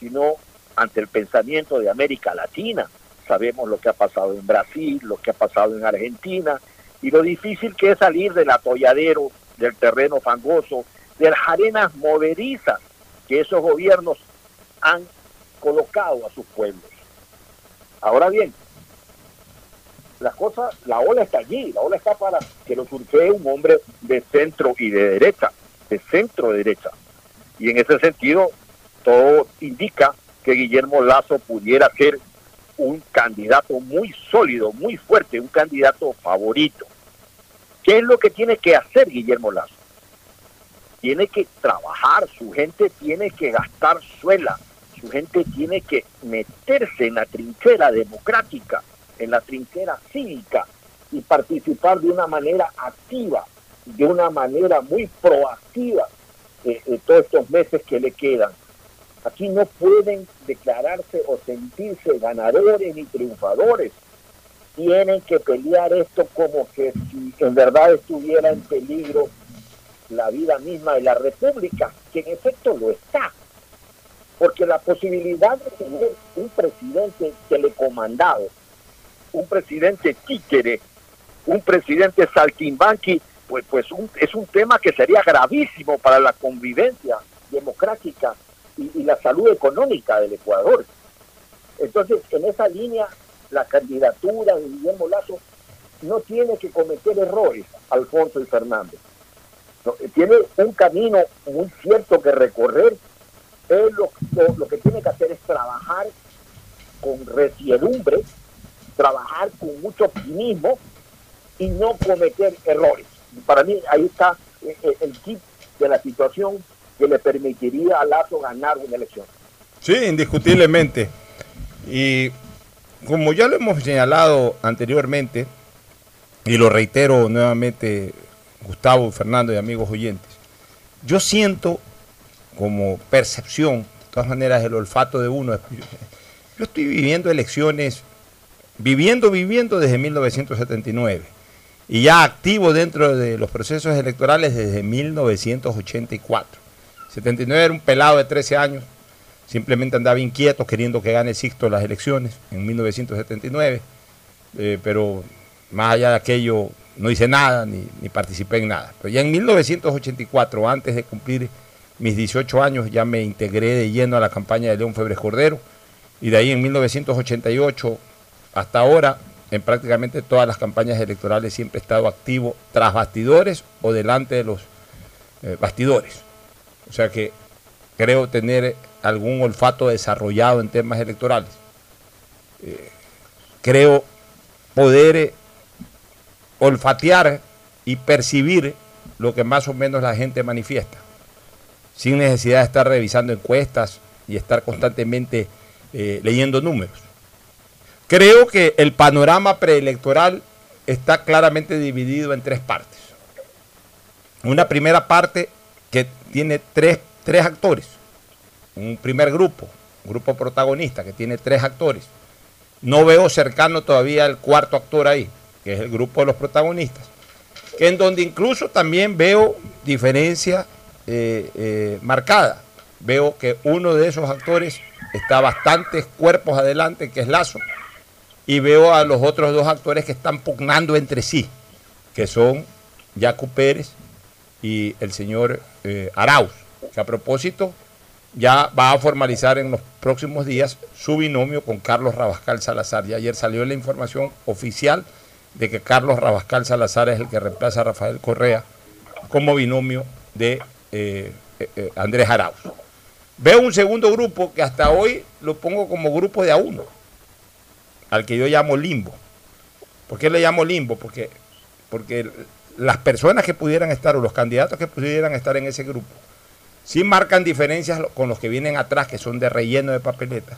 sino ante el pensamiento de América Latina. Sabemos lo que ha pasado en Brasil, lo que ha pasado en Argentina, y lo difícil que es salir del atolladero, del terreno fangoso, de las arenas movedizas que esos gobiernos han colocado a sus pueblos. Ahora bien, las cosas, la ola está allí, la ola está para que lo surfee un hombre de centro y de derecha, de centro derecha. Y en ese sentido, todo indica que Guillermo Lazo pudiera ser un candidato muy sólido, muy fuerte, un candidato favorito. ¿Qué es lo que tiene que hacer Guillermo Lazo? Tiene que trabajar, su gente tiene que gastar suela, su gente tiene que meterse en la trinchera democrática, en la trinchera cívica y participar de una manera activa, de una manera muy proactiva en, en todos estos meses que le quedan. Aquí no pueden declararse o sentirse ganadores ni triunfadores. Tienen que pelear esto como que si en verdad estuviera en peligro la vida misma de la República, que en efecto lo está. Porque la posibilidad de tener un presidente telecomandado, un presidente títere, un presidente saltimbanqui, pues, pues es un tema que sería gravísimo para la convivencia democrática y, la salud económica del Ecuador. Entonces, en esa línea, la candidatura de Guillermo Lazo no tiene que cometer errores, Alfonso y Fernando. tiene un camino muy cierto que recorrer. Él lo, lo, que tiene que hacer es trabajar con resiedumbre, trabajar con mucho optimismo y no cometer errores. Para mí ahí está eh, eh, el kit de la situación que le permitiría a Lazo ganar una elección. Sí, indiscutiblemente. Y como ya lo hemos señalado anteriormente, y lo reitero nuevamente, Gustavo, Fernando y amigos oyentes, yo siento como percepción, de todas maneras, el olfato de uno. Yo estoy viviendo elecciones, viviendo, viviendo desde 1979 y ya activo dentro de los procesos electorales desde 1984. 79 era un pelado de 13 años, simplemente andaba inquieto queriendo que gane Sixto las elecciones en 1979, eh, pero más allá de aquello no hice nada ni, ni, participé en nada. Pero ya en 1984, antes de cumplir mis 18 años, ya me integré de lleno a la campaña de León Febres Cordero y de ahí en 1988 hasta ahora, en prácticamente todas las campañas electorales siempre he estado activo tras bastidores o delante de los eh, bastidores. O sea que creo tener algún olfato desarrollado en temas electorales. Eh, creo poder eh, olfatear y percibir lo que más o menos la gente manifiesta, sin necesidad de estar revisando encuestas y estar constantemente eh, leyendo números. Creo que el panorama preelectoral está claramente dividido en tres partes. Una primera parte que tiene tres, tres actores. Un primer grupo, un grupo protagonista que tiene tres actores. No veo cercano todavía el cuarto actor ahí, que es el grupo de los protagonistas. En donde incluso también veo diferencia eh, eh, marcada. Veo que uno de esos actores está bastantes cuerpos adelante, que es Lazo. Y veo a los otros dos actores que están pugnando entre sí, que son Jaco Pérez y el señor eh, Arauz, que a propósito ya va a formalizar en los próximos días su binomio con Carlos Rabascal Salazar. Y ayer salió la información oficial de que Carlos Rabascal Salazar es el que reemplaza a Rafael Correa como binomio de eh, eh, Andrés Arauz. Veo un segundo grupo que hasta hoy lo pongo como grupo de a uno, al que yo llamo limbo. ¿Por qué le llamo limbo? Porque, porque las personas que pudieran estar o los candidatos que pudieran estar en ese grupo sí marcan diferencias con los que vienen atrás, que son de relleno de papeleta,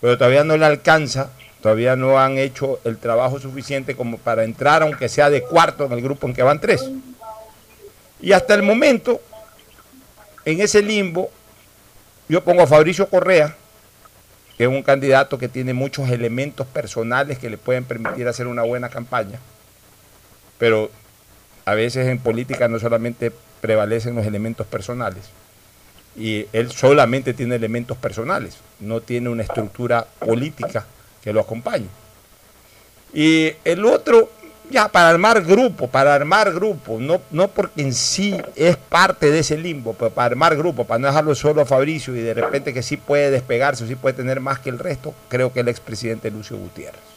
pero todavía no le alcanza, todavía no han hecho el trabajo suficiente como para entrar, aunque sea de cuarto en el grupo en que van tres. Y hasta el momento, en ese limbo, yo pongo a Fabricio Correa, que es un candidato que tiene muchos elementos personales que le pueden permitir hacer una buena campaña, pero a veces en política no solamente prevalecen los elementos personales, y él solamente tiene elementos personales, no tiene una estructura política que lo acompañe. Y el otro, ya para armar grupo, para armar grupo, no, no porque en sí es parte de ese limbo, pero para armar grupo, para no dejarlo solo a Fabricio y de repente que sí puede despegarse o sí puede tener más que el resto, creo que el expresidente Lucio Gutiérrez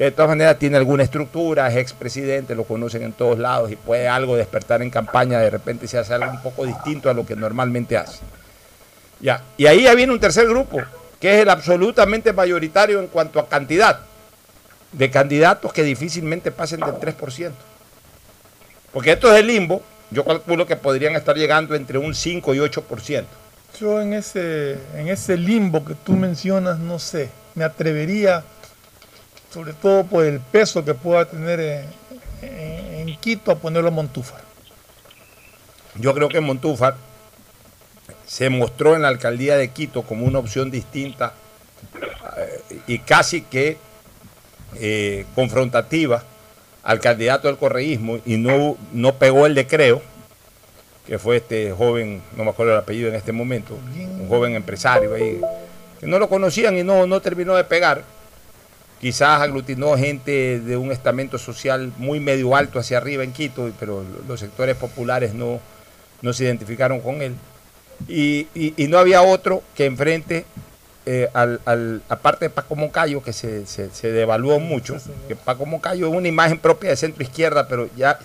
que de todas maneras tiene alguna estructura, es expresidente, lo conocen en todos lados y puede algo despertar en campaña, de repente se hace algo un poco distinto a lo que normalmente hace. Ya, y ahí ya viene un tercer grupo, que es el absolutamente mayoritario en cuanto a cantidad de candidatos que difícilmente pasen del 3%. Porque esto es el limbo, yo calculo que podrían estar llegando entre un 5 y 8%. Yo en ese, en ese limbo que tú mencionas, no sé, me atrevería sobre todo por el peso que pueda tener en, Quito a ponerlo a Montúfar. Yo creo que Montúfar, se mostró en la alcaldía de Quito como una opción distinta eh, y casi que eh, confrontativa al candidato del correísmo y no, no pegó el decreo, que fue este joven, no me acuerdo el apellido en este momento, un joven empresario ahí, que no lo conocían y no, no terminó de pegar. Quizás aglutinó gente de un estamento social muy medio alto hacia arriba en Quito, pero los sectores populares no, no se identificaron con él. Y- y no había otro que enfrente, eh, al, al- aparte de Paco Moncayo, que se, se- se devaluó mucho, que Paco Moncayo es una imagen propia de centro izquierda, pero ya,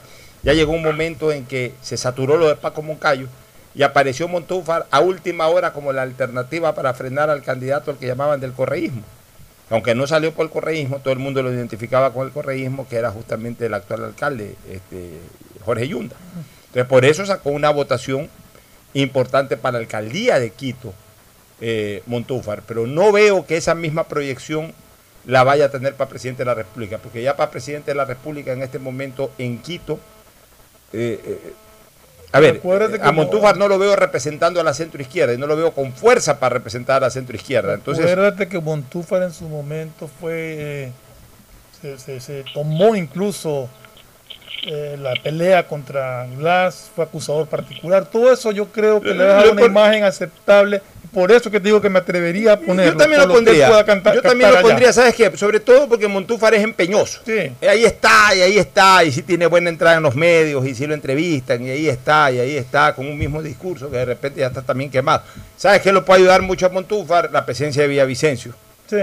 ya llegó un momento en que se saturó lo de Paco Moncayo y apareció Montúfar a última hora como la alternativa para frenar al candidato al que llamaban del correísmo. Aunque no salió por el correísmo, todo el mundo lo identificaba con el correísmo, que era justamente el actual alcalde, este, Jorge Yunda. Entonces, por eso sacó una votación importante para la alcaldía de Quito, eh, Montúfar. Pero no veo que esa misma proyección la vaya a tener para presidente de la República, porque ya para presidente de la República en este momento en Quito, eh, eh, a ver, Recuérdate a Montúfar no lo veo representando a la centro izquierda y no lo veo con fuerza para representar a la centro izquierda. Entonces, Acuérdate que Montúfar en su momento fue. eh, se, se- se tomó incluso eh, la pelea contra Glass, fue acusador particular. Todo eso yo creo que le da una por- imagen aceptable. Por eso que te digo que me atrevería a ponerlo. Yo también lo pondría. pueda cantar- yo también lo allá. pondría, ¿sabes qué? Sobre todo porque Montúfar es empeñoso. Sí. Eh, Ahí está, y ahí está, y sí tiene buena entrada en los medios, y sí lo entrevistan, y ahí está, y ahí está, con un mismo discurso que de repente ya está también quemado. ¿Sabes qué lo puede ayudar mucho a Montúfar? La presencia de Villavicencio. Sí.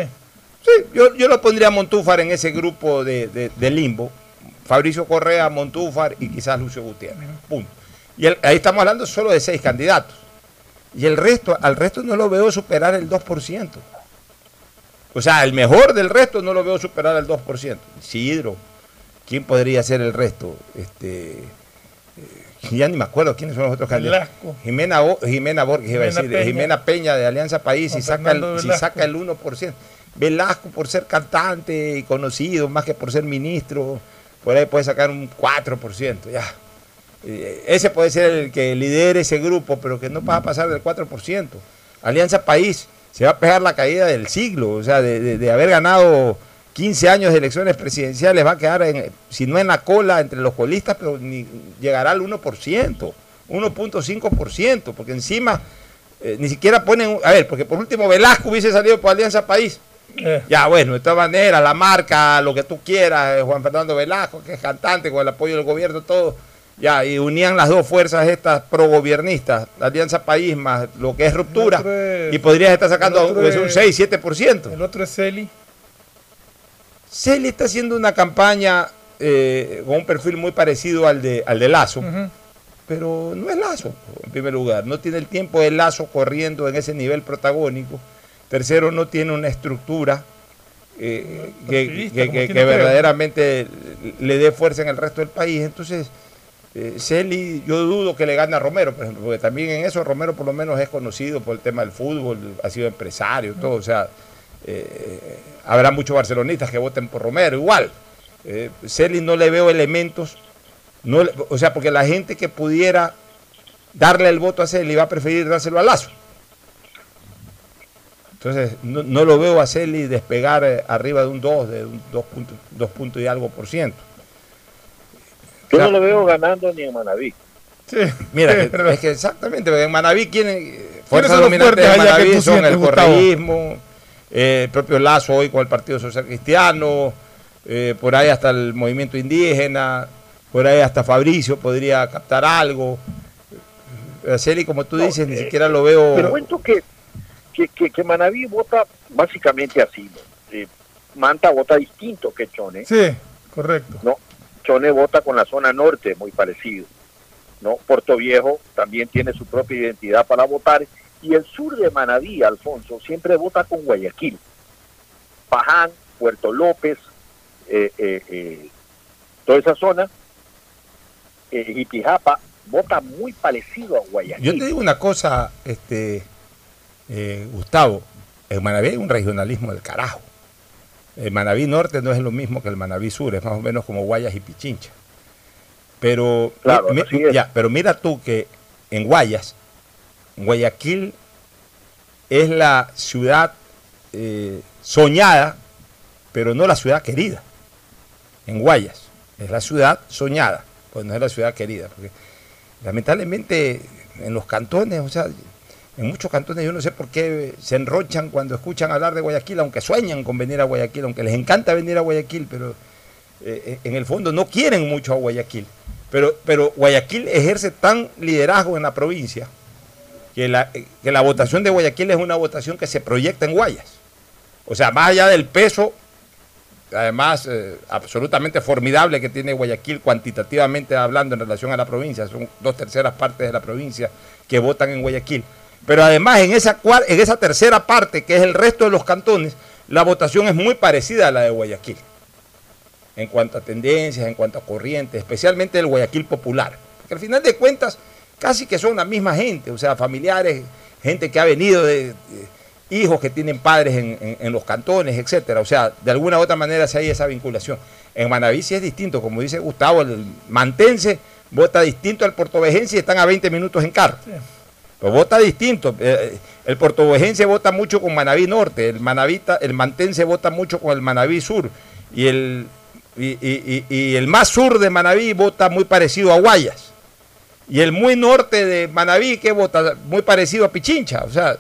Sí, yo, yo lo pondría a Montúfar en ese grupo de, de- de limbo. Fabricio Correa, Montúfar y quizás Lucio Gutiérrez. Punto. Y el- ahí estamos hablando solo de seis candidatos. Y el resto, al resto no lo veo superar el 2%. O sea, el mejor del resto no lo veo superar el 2%. Isidro, ¿quién podría ser el resto? Este, eh, ya ni me acuerdo quiénes son los otros candidatos. Velasco. Jimena, Jimena Borges, iba a decir, Peña. Jimena Peña de Alianza País, si saca, el, si saca el 1%. Velasco por ser cantante y conocido, más que por ser ministro, por ahí puede sacar un 4%, ya. Eh, Ese puede ser el que lidere ese grupo, pero que no va a pasar del 4%. Alianza País se va a pegar la caída del siglo, o sea, de, de- haber ganado 15 años de elecciones presidenciales, va a quedar, en, si no en la cola, entre los colistas, pero ni, llegará al 1%, 1.5%, porque encima eh, ni siquiera ponen, a ver, porque por último Velasco hubiese salido por Alianza País. Eh, Ya, bueno, de todas maneras, la marca, lo que tú quieras, eh, Juan Fernando Velasco, que es cantante, con el apoyo del gobierno, todo. Ya, y unían las dos fuerzas estas pro-gobiernistas, la Alianza País más lo que es ruptura, es- y podrías estar sacando un es- 6, 7%. El otro es Celi. Celi está haciendo una campaña eh, con un perfil muy parecido al de, al de Lazo, pero no es Lazo, en primer lugar. No tiene el tiempo de Lazo corriendo en ese nivel protagónico. Tercero, no tiene una estructura eh, que, que- que- verdaderamente le dé fuerza en el resto del país. Entonces, eh, Celi, yo dudo que le gane a Romero, por ejemplo, porque también en eso Romero por lo menos es conocido por el tema del fútbol, ha sido empresario, todo. O sea, eh, habrá muchos barcelonistas que voten por Romero, igual. Eh, Celi no le veo elementos, no o sea, porque la gente que pudiera darle el voto a Celi va a preferir dárselo a Lazo. Entonces, no, no lo veo a Celi despegar eh, arriba de un 2, de un 2 puntos, 2 puntos y algo por ciento. Yo no lo veo ganando ni en Manaví. Sí. Mira, es que exactamente, porque en Manaví, ¿quién, fuerza son los dominante de Manaví son sientes, el correísmo, eh, el propio Lazo hoy con el Partido Social Cristiano, eh, por ahí hasta el movimiento indígena, por ahí hasta Fabricio podría captar algo. Celi, como tú dices, ni siquiera lo veo... Te cuento que, que, que, que Manaví vota básicamente así. ¿no? Eh, Manta vota distinto que Chone. Sí, correcto. ¿no? Chone vota con la zona norte, muy parecido. ¿no? Puerto Viejo también tiene su propia identidad para votar. Y el sur de Manaví, Alfonso, siempre vota con Guayaquil. Paján, Puerto López, eh, eh, eh, toda esa zona, Jipijapa, vota muy parecido a Guayaquil. Yo te digo una cosa, este eh, Gustavo, en Manaví hay un regionalismo del carajo. El Manaví Norte no es lo mismo que el Manaví Sur, es más o menos como Guayas y Pichincha. Pero, Claro, mi- ya, pero mira tú que en Guayas Guayaquil es la ciudad eh, soñada, pero no la ciudad querida. En Guayas, es la ciudad soñada, pues no es la ciudad querida. Porque lamentablemente en los cantones, o sea, en muchos cantones yo no sé por qué se enrochan cuando escuchan hablar de Guayaquil, aunque sueñan con venir a Guayaquil, aunque les encanta venir a Guayaquil, pero eh, en el fondo no quieren mucho a Guayaquil. Pero, Guayaquil ejerce tan liderazgo en la provincia que la, que la votación de Guayaquil es una votación que se proyecta en Guayas. O sea, más allá del peso, además eh, absolutamente formidable que tiene Guayaquil cuantitativamente hablando en relación a la provincia, son dos terceras partes de la provincia que votan en Guayaquil. Pero además en esa, en esa tercera parte, que es el resto de los cantones, la votación es muy parecida a la de Guayaquil, en cuanto a tendencias, en cuanto a corrientes, especialmente el Guayaquil popular. Porque al final de cuentas, casi que son la misma gente, o sea, familiares, gente que ha venido de, hijos que tienen padres en, los cantones, etcétera. O sea, de alguna u otra manera se hay esa vinculación. En Manaví sí es distinto, como dice Gustavo, el mantense vota distinto al portovejense y están a 20 minutos en carro. Pues vota distinto. Eh, el portovejense vota mucho con Manaví Norte, el manavita, el mantense vota mucho con el Manaví Sur y el, y el más sur de Manaví vota muy parecido a Guayas. Y el muy norte de Manaví, que vota muy parecido a Pichincha. O sea,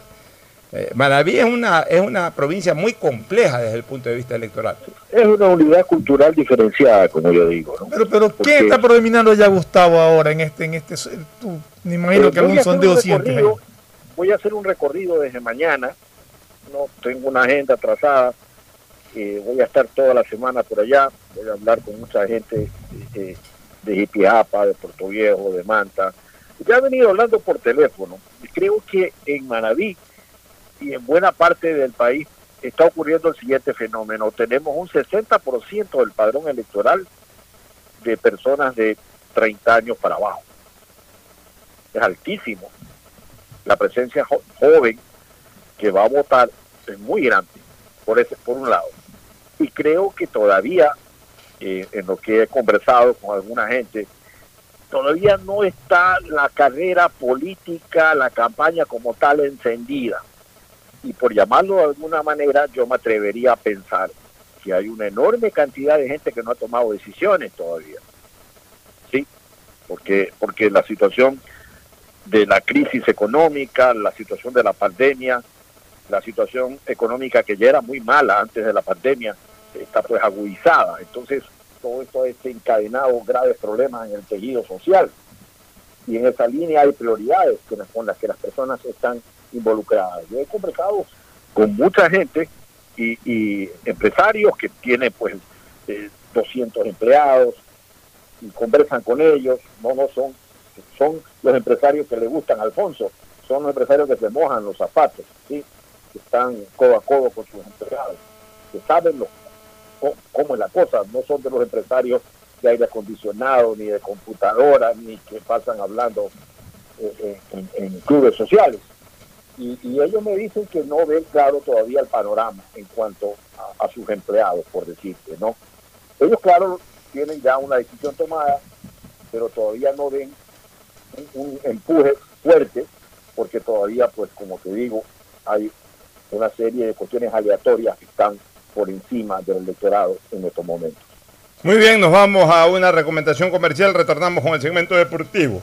eh, Manaví es una, es una provincia muy compleja desde el punto de vista electoral. Es una unidad cultural diferenciada, como yo digo. Pero, pero ¿quién está predominando ya Gustavo ahora en este, en este, tú, me imagino que algún sondeo siente. Voy a hacer un recorrido desde mañana, no tengo una agenda trazada, eh, voy a estar toda la semana por allá, voy a hablar con mucha gente eh, de Jipiapa, de Puerto Viejo, de Manta. Ya he venido hablando por teléfono y creo que en Manaví y en buena parte del país está ocurriendo el siguiente fenómeno. Tenemos un 60% del padrón electoral de personas de 30 años para abajo. Es altísimo. La presencia joven que va a votar es muy grande, por, ese, por un lado. Y creo que todavía eh, en lo que he conversado con alguna gente, todavía no está la carrera política, la campaña como tal encendida. Y por llamarlo de alguna manera, yo me atrevería a pensar que hay una enorme cantidad de gente que no ha tomado decisiones todavía. Sí, porque, porque la situación de la crisis económica, la situación de la pandemia, la situación económica que ya era muy mala antes de la pandemia, está pues agudizada. Entonces, todo esto ha encadenado graves problemas en el tejido social. Y en esa línea hay prioridades con las que las personas están involucradas. Yo he conversado con mucha gente y, empresarios que tienen pues 200 eh, empleados y conversan con ellos. No, no son, son los empresarios que le gustan Alfonso, son los empresarios que se mojan los zapatos, ¿sí? que están codo a codo con sus empleados, que saben lo cómo es la cosa. No son de los empresarios de aire acondicionado, ni de computadora, ni que pasan hablando eh, eh, en, clubes sociales. Y, ellos me dicen que no ven claro todavía el panorama en cuanto a, sus empleados, por decirte, ¿no? Ellos, claro, tienen ya una decisión tomada, pero todavía no ven un empuje fuerte, porque todavía, pues, como te digo, hay una serie de cuestiones aleatorias que están por encima del electorado en estos momentos. Muy bien, nos vamos a una recomendación comercial, retornamos con el segmento deportivo.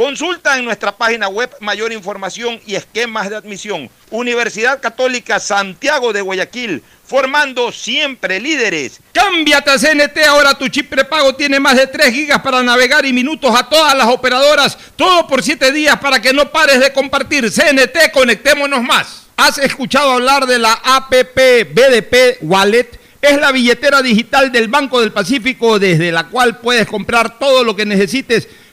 Consulta en nuestra página web mayor información y esquemas de admisión. Universidad Católica Santiago de Guayaquil, formando siempre líderes. Cámbiate a CNT, ahora tu chip prepago tiene más de 3 gigas para navegar y minutos a todas las operadoras, todo por 7 días para que no pares de compartir. CNT, conectémonos más. ¿Has escuchado hablar de la APP BDP Wallet? Es la billetera digital del Banco del Pacífico desde la cual puedes comprar todo lo que necesites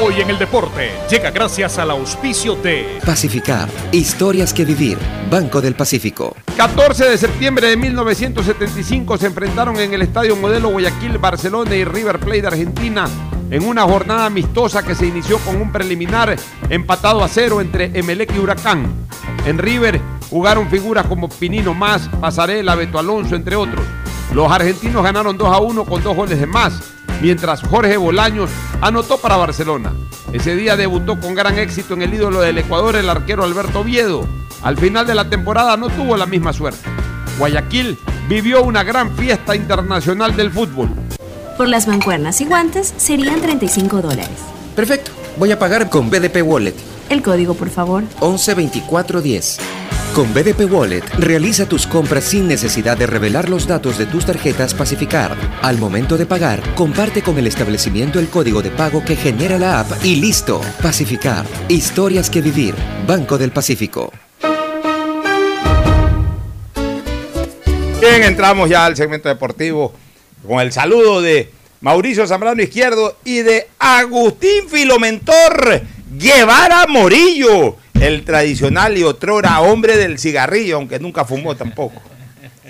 Hoy en el deporte llega gracias al auspicio de Pacificar. Historias que vivir. Banco del Pacífico. 14 de septiembre de 1975 se enfrentaron en el Estadio Modelo Guayaquil, Barcelona y River Plate de Argentina en una jornada amistosa que se inició con un preliminar empatado a cero entre Emelec y Huracán. En River jugaron figuras como Pinino Más, Pasarela, Beto Alonso, entre otros. Los argentinos ganaron 2 a 1 con dos goles de más, mientras Jorge Bolaños anotó para Barcelona. Ese día debutó con gran éxito en el ídolo del Ecuador el arquero Alberto Viedo. Al final de la temporada no tuvo la misma suerte. Guayaquil vivió una gran fiesta internacional del fútbol. Por las mancuernas y guantes serían 35 dólares. Perfecto. Voy a pagar con BDP Wallet. El código, por favor. 112410. Con BDP Wallet, realiza tus compras sin necesidad de revelar los datos de tus tarjetas Pacificar. Al momento de pagar, comparte con el establecimiento el código de pago que genera la app y listo. Pacificar. Historias que vivir. Banco del Pacífico. Bien, entramos ya al segmento deportivo con el saludo de Mauricio Zambrano Izquierdo y de Agustín Filomentor Guevara Morillo, el tradicional y otrora hombre del cigarrillo, aunque nunca fumó tampoco.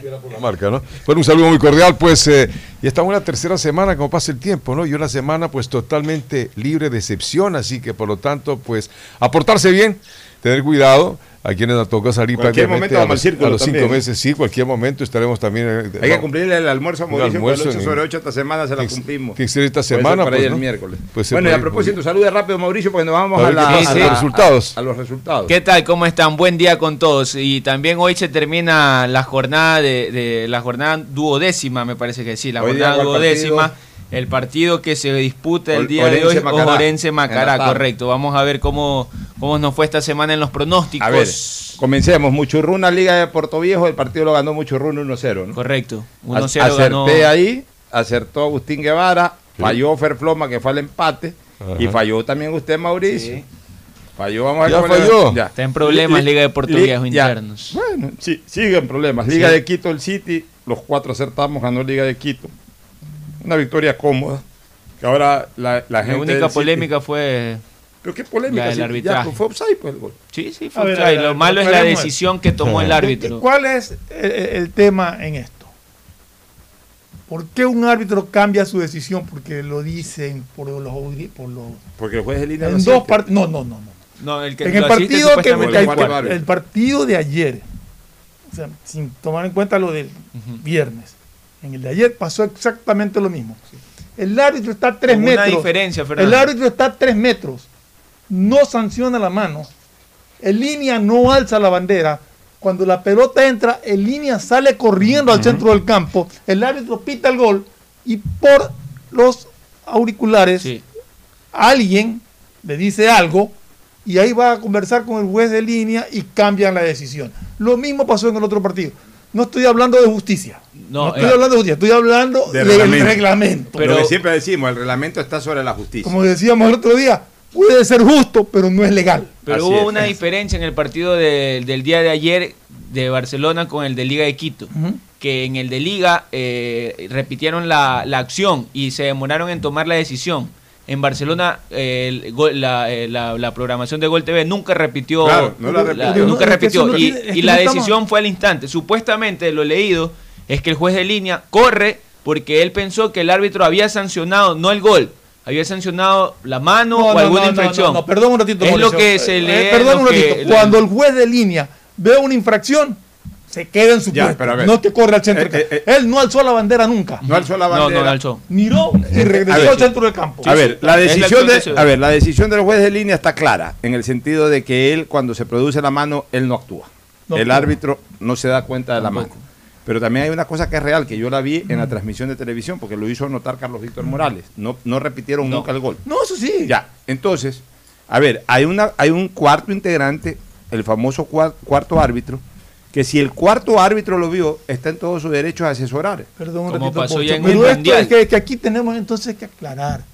la marca, ¿no? Bueno, un saludo muy cordial, pues, eh, y estamos en la tercera semana, como pasa el tiempo, ¿no? Y una semana, pues, totalmente libre de excepción, así que, por lo tanto, pues, aportarse bien, tener cuidado, a quienes nos toca salir Cualquier prácticamente momento a vamos al los, círculo a los cinco también. meses, sí, cualquier momento estaremos también. eh, Hay que cumplirle el almuerzo a Mauricio, almuerzo porque el 8 en- sobre 8 esta semana se la cumplimos. que ser esta semana, para pues, el ¿no? miércoles. Pues bueno, y a propósito, salude rápido Mauricio, porque nos vamos A a, la- a los resultados. A, a los resultados. ¿Qué tal? ¿Cómo están? Buen día con todos. Y también hoy se termina la jornada de, de- la jornada duodécima, me parece que sí, la Hoy jornada ¿cuál duodécima. partido? El partido que se disputa el día de hoy, Macará. Orense Macará, correcto. Vamos a ver cómo, cómo nos fue esta semana en los pronósticos. A ver, comencemos. Muchurruna, Liga de Puerto Viejo, el partido lo ganó Muchurruna 1-0, ¿no? Correcto. Ac- 1-0 Acerté ganó. ahí, acertó Agustín Guevara, falló Ferfloma, que fue al empate, y falló también usted, Mauricio. Falló, vamos a ver Ya falló. ya. Está en problemas Li- Liga de Puerto Viejo internos. Bueno, sí, sigue en problemas. Liga Sí. de Quito, el City, los cuatro acertamos, ganó Liga de Quito. Una victoria cómoda. Que ahora la, la La gente. única City- polémica fue Pero qué polémica. la del ya, arbitraje. pues, fue offside, pues, el gol. Sí, sí, fue offside. Lo ver, malo es la decisión que tomó el árbitro. ¿Cuál es el, el tema en esto? ¿Por qué un árbitro cambia su decisión? Porque lo dicen por los por los Porque el juez de línea en no dos partes. No, no, no, no. No, el que En el partido que el partido de ayer, o sea, sin tomar en cuenta lo del viernes, en el de ayer pasó exactamente lo mismo. El árbitro está a tres Con una metros. diferencia, Fernando. el árbitro está a tres metros. No sanciona la mano. En línea no alza la bandera. Cuando la pelota entra, en línea sale corriendo al centro del campo. El árbitro pita el gol y por los auriculares alguien le dice algo y ahí va a conversar con el juez de línea y cambian la decisión. Lo mismo pasó en el otro partido. No estoy hablando de justicia. No, No, estoy eh, hablando de justicia, estoy hablando De del reglamento. Lo que siempre decimos, el reglamento está sobre la justicia. Como decíamos el otro día, puede ser justo, pero no es legal. Pero hubo una diferencia en el partido de- del día de ayer de Barcelona con el de Liga de Quito. Que en el de Liga eh, repitieron la, la acción y se demoraron en tomar la decisión. En Barcelona, eh, el la, eh, la- la programación de Gol TV nunca repitió. Claro, no la repitió. nunca repitió. no Y, la estamos- decisión fue al instante. Supuestamente, lo leído, es que el juez de línea corre porque él pensó que el árbitro había sancionado, no el gol, había sancionado la mano o alguna infracción. No, no, perdón un ratito. Es lo que se Eh, lee. perdón un que- ratito. Cuando el juez de línea ve una infracción, se queda en su Ya, puesto. pero a ver. No que corre al centro. Eh, del campo. Él no alzó la bandera nunca. No alzó la No, bandera. no la alzó. Miró y regresó ver, al centro del campo. A ver, la decisión de, a ver, la decisión del juez de línea está clara, en el sentido de que él, cuando se produce la mano, él no actúa. No el actúa. árbitro no se da cuenta de la mano. Pero también hay una cosa que es real, que yo la vi en la transmisión de televisión, porque lo hizo notar Carlos Víctor Morales. No, no repitieron nunca el gol. No, eso sí. Ya, entonces, a ver, hay, una, hay un cuarto integrante, el famoso cua- cuarto árbitro, que si el cuarto árbitro lo vio, está en todo su derecho a asesorar. Perdón un Como pasó ya en pero el esto Mundial. es que, que aquí tenemos entonces que aclarar.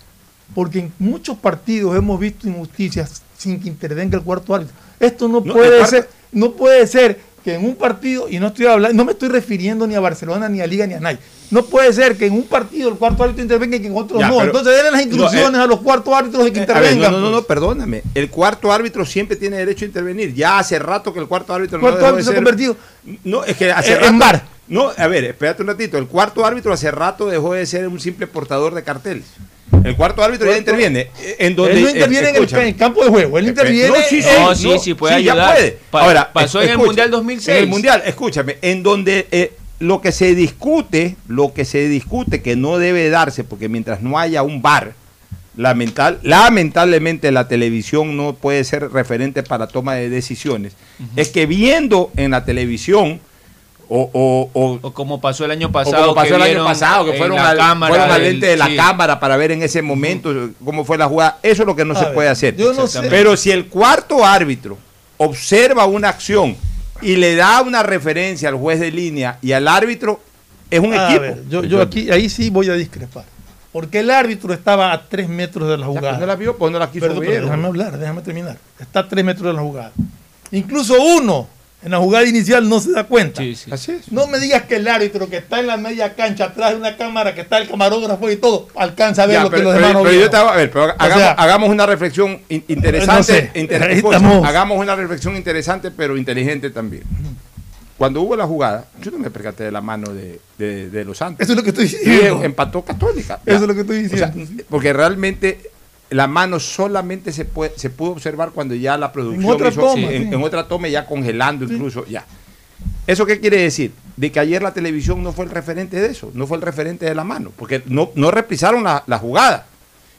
Porque en muchos partidos hemos visto injusticias sin que intervenga el cuarto árbitro. Esto no, No, puede ser, no puede ser que en un partido, y no estoy hablando, no me estoy refiriendo ni a Barcelona, ni a Liga, ni a nadie. No puede ser que en un partido el cuarto árbitro intervenga y que en otro Ya, no. pero- Entonces denle las instrucciones no, eh, a los cuartos árbitros de que ver, intervengan. no, no, no, pues. perdóname. El cuarto árbitro siempre tiene derecho a intervenir. Ya hace rato que el cuarto árbitro Cuarto no dejó de árbitro se ha ser- convertido No, es que hace en- rato- en bar. No, a ver, espérate un ratito. El cuarto árbitro hace rato dejó de ser un simple portador de carteles. El cuarto árbitro ya Cuarto- interviene. eh, En donde, él no interviene en el, escúchame. en el campo de juego, él interviene. No, sí, sí, en- No, sí, sí, puede ya ayudar. puede. Pa- Ahora, pasó en el Mundial 2006. En el Mundial, escúchame, en donde eh, lo que se discute, lo que se discute que no debe darse, porque mientras no haya un bar, lamental, lamentablemente la televisión no puede ser referente para toma de decisiones, es que viendo en la televisión o, o- o- O como pasó el año o pasado. como pasó que el año pasado, que fueron la al, cámara fueron al lente de la sí. cámara para ver en ese momento cómo fue la jugada. Eso es lo que no A se ver, puede hacer. yo no sé. Pero si el cuarto árbitro observa una acción y le da una referencia al juez de línea y al árbitro, es un A equipo. ver, yo, yo aquí, ahí sí voy a discrepar. Porque el árbitro estaba a tres metros de la jugada. pues no la vio, pues no la quiso Perdón, pero ver. déjame hablar, déjame terminar. Está a tres metros de la jugada. Incluso uno en la jugada inicial no se da cuenta. Sí, sí. Así es. No me digas que el árbitro que está en la media cancha atrás de una cámara, que está el camarógrafo y todo, alcanza a ver Ya, lo pero, que los pero- demás no pero yo te hago- a ver, pero hagamos, sea, hagamos una reflexión in- interesante. no sé, hagamos una reflexión interesante, pero inteligente también. Cuando hubo la jugada, yo no me percaté de la mano de, de- de los Santos. Eso es lo que estoy diciendo. empató Católica. Eso es lo que estoy O sea, diciendo. porque realmente la mano solamente se puede, se pudo observar cuando ya la producción otra hizo- toma, en, sí. en otra toma ya congelando incluso ya. ¿Eso qué quiere decir? De que ayer la televisión no fue el referente de eso, no fue el referente de la mano, porque no, no reprisaron la, la jugada.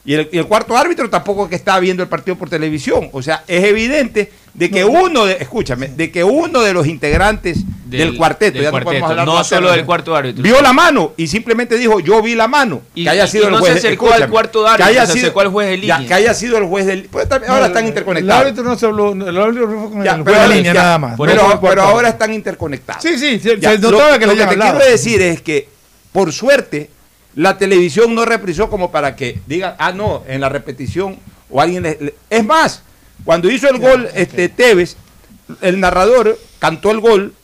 Y el, y el cuarto árbitro tampoco es que estaba viendo el partido por televisión. O sea, es evidente de que uno, de, escúchame, de que uno de los integrantes del, Del- cuarteto, del ya no cuarteto, podemos hablar no solo de- del cuarto árbitro. vio la mano y simplemente dijo, yo vi la mano. Y- que haya sido y el no juez. se acercó al cuarto que árbitro, haya se sido- acercó al juez de ya, línea. que haya sido el juez del... pues, también- ahora están El interconectados. árbitro no se habló, el árbitro fue con Ya, el pero, juez de línea ya, nada más. pero- no el pero ahora están interconectados. Sí, sí, se, Ya, se notaba que lo le que te quiero decir es que, por suerte, la televisión no reprisó como para que digan, ah, no, en la repetición, o alguien le- le- Es más, cuando hizo el gol este Tevez, el narrador cantó el gol,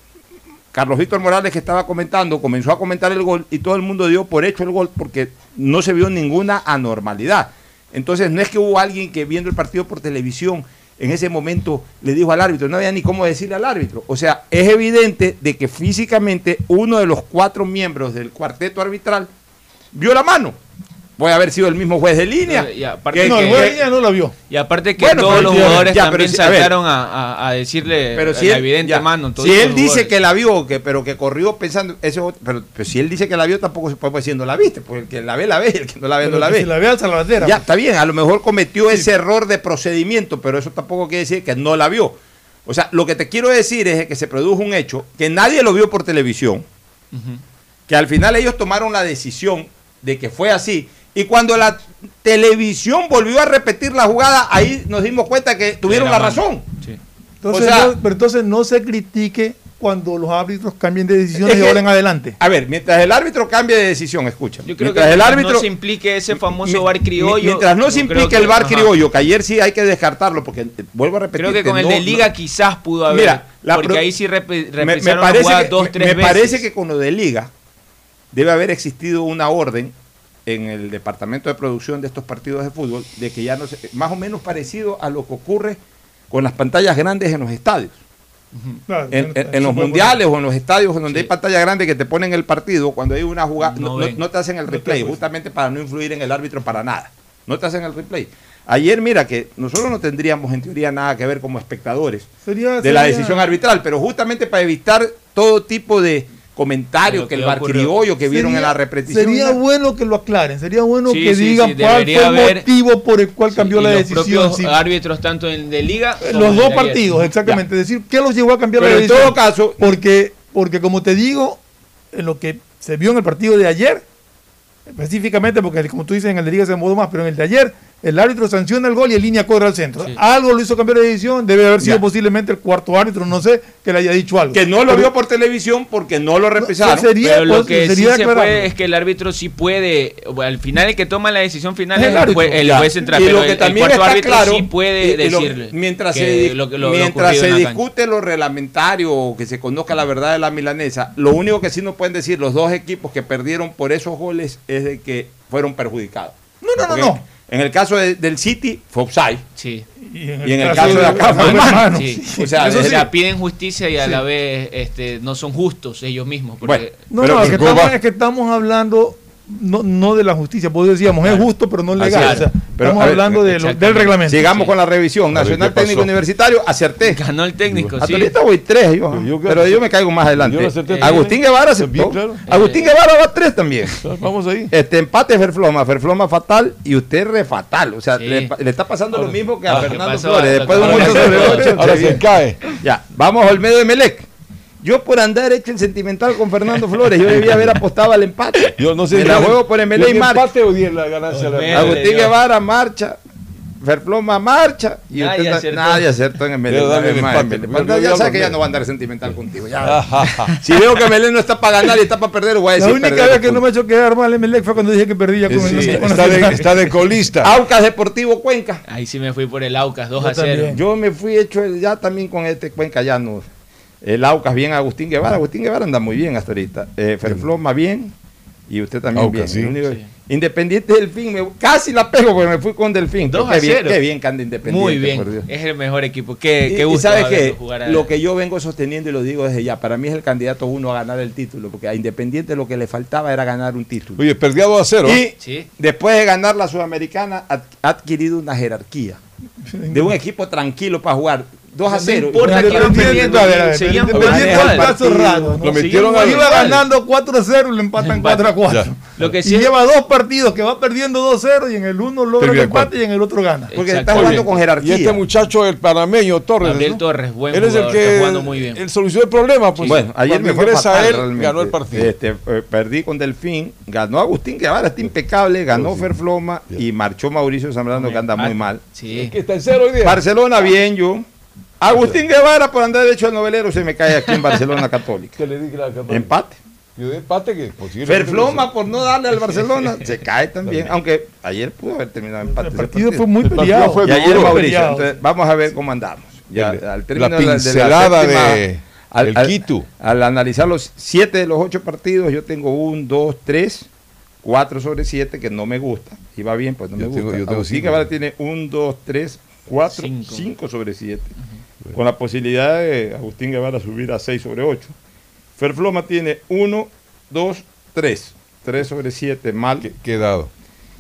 Carlos Víctor Morales que estaba comentando, comenzó a comentar el gol y todo el mundo dio por hecho el gol porque no se vio ninguna anormalidad. Entonces no es que hubo alguien que viendo el partido por televisión en ese momento le dijo al árbitro, no había ni cómo decirle al árbitro. O sea, es evidente de que físicamente uno de los cuatro miembros del cuarteto arbitral vio la mano. Puede haber sido el mismo juez de línea. Y aparte que- No, el juez de línea no la vio. Y aparte que Bueno, todos los jugadores ya, también si- a saltaron a, a- a decirle pero si la él, evidente ya, mano. si él dice que la vio, que, pero que corrió pensando, eso, pero, pero si él dice que la vio, tampoco se puede decir no la viste, porque el que la ve, la ve, el que no la ve, Pero no la ve. Si la ve alza la bandera. Ya, está bien, a lo mejor cometió ese error de procedimiento, pero eso tampoco quiere decir que no la vio. O sea, lo que te quiero decir es que se produjo un hecho que nadie lo vio por televisión, que al final ellos tomaron la decisión de que fue así. Y cuando la televisión volvió a repetir la jugada, ahí nos dimos cuenta que tuvieron la razón. Sí. Entonces, O sea- no, pero entonces no se critique cuando los árbitros cambien de decisiones Es y que- ahora en adelante. A ver, mientras el árbitro cambie de decisión, escucha. Yo creo mientras que el árbitro no se implique ese famoso mi- bar criollo. Mientras no se implique que- el bar ajá. criollo, que ayer sí hay que descartarlo, porque eh, vuelvo a repetir. Creo que con el de Liga quizás pudo haber. Mira, la porque pro- ahí sí rep me, me parece, que, dos, me- tres me veces. parece que con lo de Liga debe haber existido una orden en el departamento de producción de estos partidos de fútbol de que ya no se, más o menos parecido a lo que ocurre con las pantallas grandes en los estadios. Claro, En, en- en eso los mundiales o en los estadios donde hay pantalla grande que te ponen el partido, cuando hay una jugada, No no, no- ven. no te hacen el replay, justamente para no influir en el árbitro para nada. No te hacen el replay. Ayer, mira, que nosotros no tendríamos en teoría nada que ver como espectadores Sería- de la decisión arbitral, pero justamente para evitar todo tipo de comentarios Lo que que el ocurrió. barquiribollo que vieron en la repetición. Sería bueno que lo aclaren, sería bueno Sí, que sí, digan sí, cuál fue el motivo por el cual cambió la los decisión. propios sí. árbitros, tanto en de liga. como Los en dos ayer. partidos, exactamente. Es decir, ¿qué los llevó a cambiar Pero la en decisión? todo caso- porque, porque como te digo, en lo que se vio en el partido de ayer, específicamente, porque como tú dices, en el de Liga se mudó más, pero en el de ayer, el árbitro sanciona el gol y en línea corre al centro. Sí. Algo lo hizo cambiar de decisión, debe haber sido Ya. posiblemente el cuarto árbitro, no sé, que le haya dicho algo. Que no lo Pero- vio por televisión porque no lo repisaron. sería- Pero lo pues, que sí se puede es que el árbitro sí puede, o al final el que toma la decisión final Es es el el, árbitro, el juez central, Y pero lo que el, el también cuarto está árbitro claro, sí puede y- y lo- decirle mientras que se, lo mientras se discute lo reglamentario o que se conozca la verdad de la milanesa, lo único que sí nos pueden decir los dos equipos que perdieron por esos goles es de que fueron perjudicados. No, no, no, no. En el caso de- del City fue offside. Sí. Y Y en el caso de acá fue mano. Sí. O sea, o sea, piden justicia y a la vez este, no son justos ellos mismos. Porque Bueno, No, Pero no, es que que, ¿cómo estamos, es que estamos hablando no, no de la justicia, pues decíamos, es justo, pero no legal. es. O sea, Pero, estamos ver, hablando de lo- exactamente. del reglamento. Sigamos Sí. con la revisión. Ver, Nacional. Técnico Universitario, acerté. ganó el técnico, sí. Hasta ahorita voy tres yo, Yo- yo- pero yo me caigo más adelante. Yo acerté Agustín Guevara aceptó. Bien, claro. Agustín Guevara va tres también. Vamos ahí. Este empate Ferfloma, Ferfloma fatal y usted re fatal. O sea, Sí. le, le está pasando lo mismo que a Ah, ¿qué Fernando? Flores. Después de un se- cae. Ya, vamos a Olmedo de Melec. Yo por andar hecho el sentimental con Fernando Flores, yo debía haber apostado al empate. Yo no sé. Me la ¿dio- juego por dio y marcha. empate o di la ganancia? a la-. Agustín. Guevara marcha. Ferfloma marcha y Nadie usted acertó. nadie acertó en Ya sabes que ya no va a andar sentimental contigo. ya. si veo que Melén no está para ganar y está para perder, voy a La única perder. vez que no me ha hecho quedar mal Emelec fue cuando dije que perdía con Sí, el con está, de, Nacional. está de colista. Aucas Deportivo Cuenca. Ahí sí me fui por el Aucas, 2 Yo a 0. también. Yo me fui hecho el- ya también con este Cuenca, ya no. El Aucas bien, Agustín Guevara. Agustín Guevara anda muy bien hasta ahorita. Eh, Ferfloma bien. Y usted también Aucas, bien. sí. Sí. Independiente Delfín, me- casi la pego porque me fui con Delfín. Dos qué bien, cero. qué bien que anda Independiente. Muy bien. por Dios. Es el mejor equipo. Qué, Y- qué y, gusto sabes verlo que a- lo que yo vengo sosteniendo y lo digo desde ya, para mí es el candidato uno a ganar el título, porque a Independiente lo que le faltaba era ganar un título. Oye, perdió 2 a 0. Y Sí. después de ganar la Sudamericana, ha adquirido una jerarquía de un equipo tranquilo para jugar. 2 a No 0. importa que Independiente, perdiendo, a a seguían Independiente jugando raro. ¿no? Lo metieron Iba ganando 4 a 0 y lo empatan 4 a 4. Ya. Lo que y sí es- lleva dos partidos que va perdiendo 2 a 0 y en el uno logra el empate y en el otro gana. Porque está jugando con jerarquía. Y este muchacho, el panameño Torres. Gabriel ¿no? Torres, buen Él es el que está jugando muy bien. él solucionó el problema. Pues, bueno, ayer me fatal, él, ganó el partido. Este, eh, perdí con Delfín, ganó Agustín Guevara, está impecable, ganó Ferfloma y marchó Mauricio Zambrano, que anda muy mal. Sí. que está en cero hoy día. Barcelona, bien yo. Agustín Guevara, por andar hecho el novelero, se me cae aquí en Barcelona Católica. Que le dije la Católica. Empate. Yo de empate que posiblemente Ferfloma, por no darle al Barcelona, se cae también. Aunque ayer pudo haber terminado empate. El partido fue muy peleado. fue y ayer. Mauricio. Entonces, vamos a ver cómo andamos. Ya, El- al término la de pincelada séptima- de el Quito. Al analizar los siete de los ocho partidos, yo tengo un, dos, tres, cuatro sobre siete que no me gusta. Y va bien, pues no Yo me tengo- gusta. yo tengo Agustín. Guevara tiene un, dos, tres, cuatro, Cinco. cinco, sobre siete. Con la posibilidad de Agustín Guevara subir a seis sobre ocho. Ferfloma tiene uno, dos, tres. Tres sobre siete, mal. Que- Quedado.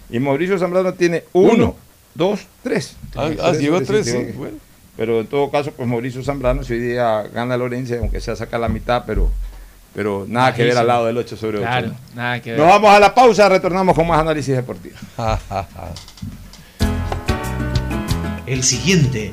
Y Mauricio Zambrano tiene uno, Uno. dos, tres. Ah, Tres ah, llegó a sobre tres, siete, sí. bueno. Pero en todo caso, pues Mauricio Zambrano, si hoy día gana Lorenzo, aunque sea saca la mitad, pero, pero nada que ver al lado del 8 sobre 8. Claro, nada que ver. Nos vamos a la pausa, retornamos con más análisis deportivo. El siguiente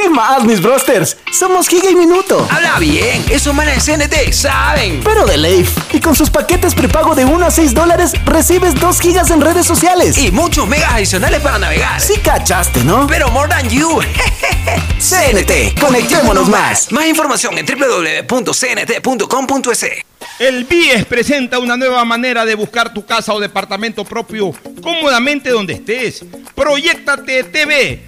¿Qué más, mis brosters? Somos Giga y Minuto. Habla bien, esos manes de CNT saben. Pero de Leif. Y con sus paquetes prepago de 1 a 6 dólares, recibes 2 gigas en redes sociales. Y muchos megas adicionales para navegar. Sí cachaste, ¿no? Pero more than you. CNT, conectémonos más. Más información en www.cnt.com.es. El BIES presenta una nueva manera de buscar tu casa o departamento propio cómodamente donde estés. Proyectate TV,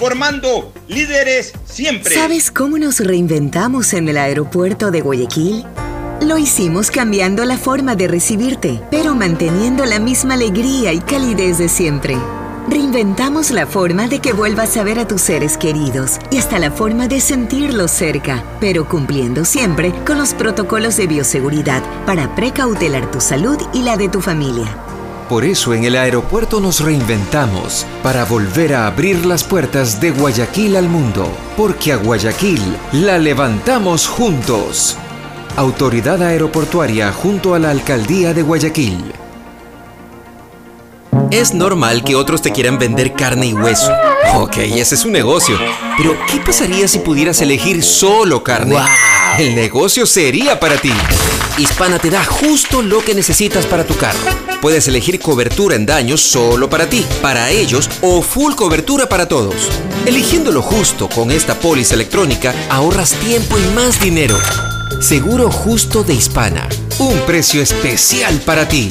formando líderes siempre. ¿Sabes cómo nos reinventamos en el aeropuerto de Guayaquil? Lo hicimos cambiando la forma de recibirte, pero manteniendo la misma alegría y calidez de siempre. Reinventamos la forma de que vuelvas a ver a tus seres queridos y hasta la forma de sentirlos cerca, pero cumpliendo siempre con los protocolos de bioseguridad para precautelar tu salud y la de tu familia. Por eso en el aeropuerto nos reinventamos para volver a abrir las puertas de Guayaquil al mundo, porque a Guayaquil la levantamos juntos. Autoridad Aeroportuaria junto a la Alcaldía de Guayaquil. Es normal que otros te quieran vender carne y hueso. Ok, ese es un negocio. Pero, ¿qué pasaría si pudieras elegir solo carne? El negocio sería para ti. Hispana te da justo lo que necesitas para tu carro. Puedes elegir cobertura en daños solo para ti, para ellos o full cobertura para todos. Eligiendo lo justo con esta póliza electrónica, ahorras tiempo y más dinero. Seguro justo de Hispana. Un precio especial para ti.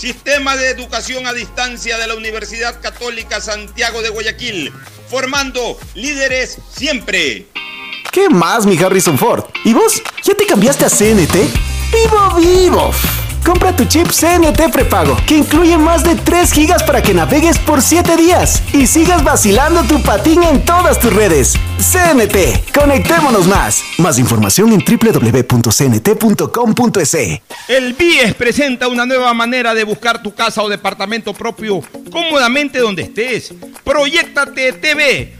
Sistema de Educación a Distancia de la Universidad Católica Santiago de Guayaquil, formando líderes siempre. ¿Qué más, mi Harrison Ford? ¿Y vos? ¿Ya te cambiaste a CNT? ¡Vivo, vivo! Compra tu chip CNT prepago, que incluye más de 3 gigas para que navegues por 7 días y sigas vacilando tu patín en todas tus redes. CNT, conectémonos más. Más información en www.cnt.com.es. El BIES presenta una nueva manera de buscar tu casa o departamento propio cómodamente donde estés. Proyectate TV,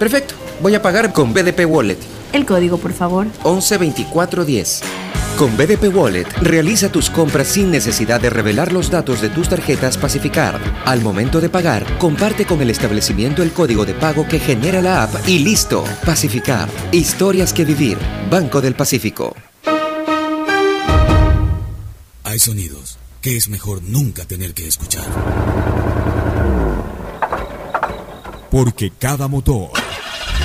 Perfecto, voy a pagar con BDP Wallet. El código, por favor. 112410. Con BDP Wallet, realiza tus compras sin necesidad de revelar los datos de tus tarjetas Pacificar. Al momento de pagar, comparte con el establecimiento el código de pago que genera la app y listo. Pacificar. Historias que vivir. Banco del Pacífico. Hay sonidos que es mejor nunca tener que escuchar. Porque cada motor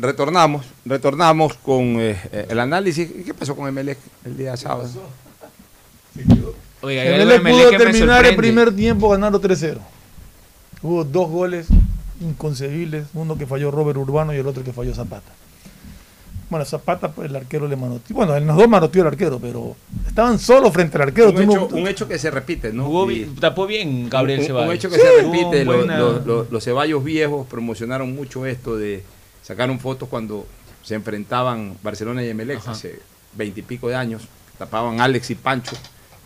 Retornamos, retornamos con eh, eh, el análisis. ¿Y ¿Qué pasó con Emelec el día sábado? Oiga, Emelec pudo terminar el primer tiempo ganando 3-0. Hubo dos goles inconcebibles, uno que falló Robert Urbano y el otro que falló Zapata. Bueno, Zapata, pues el arquero le manoteó. Bueno, en los dos manoteó el arquero, pero estaban solos frente al arquero. Un hecho, un hecho que se repite, ¿no? Jugó Y- bien, tapó bien Gabriel un, Ceballos. un hecho que Sí. se repite. Buena- los Ceballos viejos promocionaron mucho esto de sacaron fotos cuando se enfrentaban Barcelona y Emelec hace veintipico de años. Tapaban Alex y Pancho,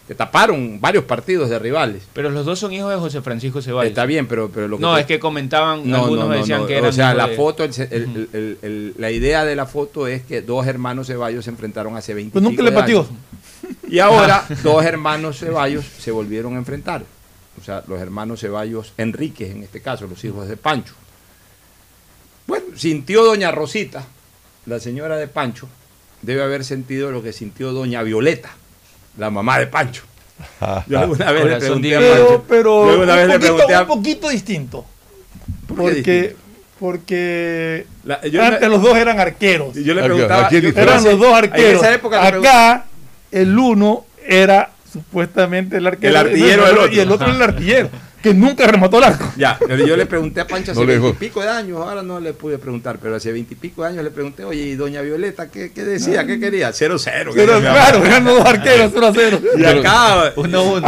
que taparon varios partidos de rivales. Pero los dos son hijos de José Francisco Ceballos. Está bien, pero, pero lo que No, te- es que comentaban, No, algunos no, no, decían no. que eran O sea, la de- foto, el- el- el- el- la idea de la foto es que dos hermanos Ceballos se enfrentaron hace 20 Pues nunca le pateó. Y ahora dos hermanos Ceballos se volvieron a enfrentar. O sea, los hermanos Ceballos Enríquez, en este caso, los hijos de Pancho. Bueno, sintió doña Rosita, la señora de Pancho, debe haber sentido lo que sintió doña Violeta, la mamá de Pancho. Yo alguna vez le pregunté a pero, Pancho. pero un, vez le poquito, pregunté a- un poquito distinto. ¿Por qué porque distinto? porque La- yo antes los dos eran arqueros. Yo le preguntaba. yo- eran los dos En arqueros. esa época Acá el uno era supuestamente el arquero El artillero del otro. y el otro Ajá. el artillero que nunca remató el arco. Ya, pero yo le pregunté a Pancho hace No veintipico de años, ahora no le pude preguntar, pero hace veintipico de años le pregunté, oye, ¿y doña Violeta qué, qué decía? ¿Qué quería? 0-0. que Pero claro, los dos arqueros 0 a 0. Y acá,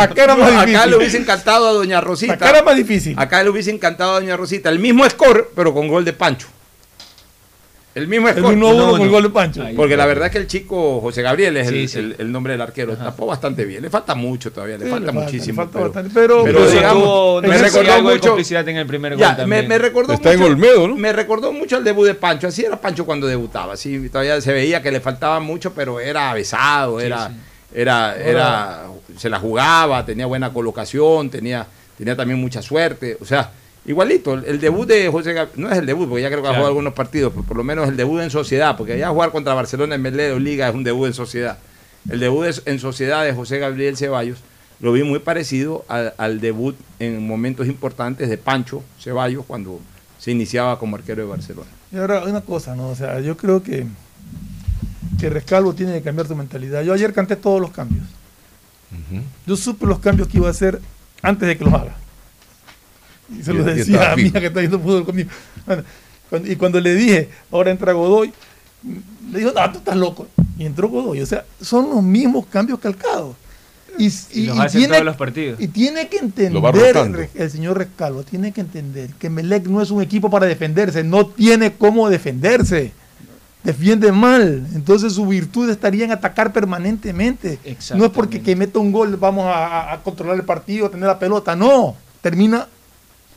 Acá era más difícil. acá le hubiese encantado a doña Rosita. Acá era más difícil. Acá le hubiese encantado a doña Rosita. El mismo score, pero con gol de Pancho. El mismo El score. 1-1 con el gol de Pancho. Porque la verdad es que el chico José Gabriel es Sí, el, sí. el- el nombre del arquero. Tapó bastante bien. Le falta mucho todavía, le Sí, falta le muchísimo. le falta pero, bastante, pero- pero pero digamos, tuvo- no me recordó mucho. en el primer gol Ya, me, me recordó Está en mucho- Olmedo, ¿no? Me recordó mucho el debut de Pancho. Así era Pancho cuando debutaba. Así todavía se veía que le faltaba mucho, pero era avesado, era, era, era, se la jugaba, tenía buena colocación, tenía, tenía también mucha suerte. O sea, igualito, el, debut de José Gab- no es el debut, porque ya creo que ha jugado algunos partidos, pero por lo menos el debut en sociedad, porque ya jugar contra Barcelona en Melé o Liga es un debut en sociedad. El debut de- en sociedad de José Gabriel Ceballos lo vi muy parecido al, al debut en momentos importantes de Pancho Ceballos cuando se iniciaba como arquero de Barcelona. Y ahora una cosa, ¿no? O sea, yo creo que, que Rescalvo tiene que cambiar su mentalidad. Yo ayer canté todos los cambios. Yo supe los cambios que iba a hacer antes de que los haga. Y se Y- lo y decía a mi hija que está viendo fútbol conmigo. Cuando- y cuando le dije, ahora entra Godoy, le dijo, no, tú estás loco. Y entró Godoy. O sea, son los mismos cambios calcados. Y, Y en todos los partidos. y tiene que entender el, el señor Rescalvo, tiene que entender que Melec no es un equipo para defenderse, no tiene cómo defenderse. Defiende mal, entonces su virtud estaría en atacar permanentemente. No es porque que meta un gol vamos a, a- a controlar el partido, a tener la pelota, no. Termina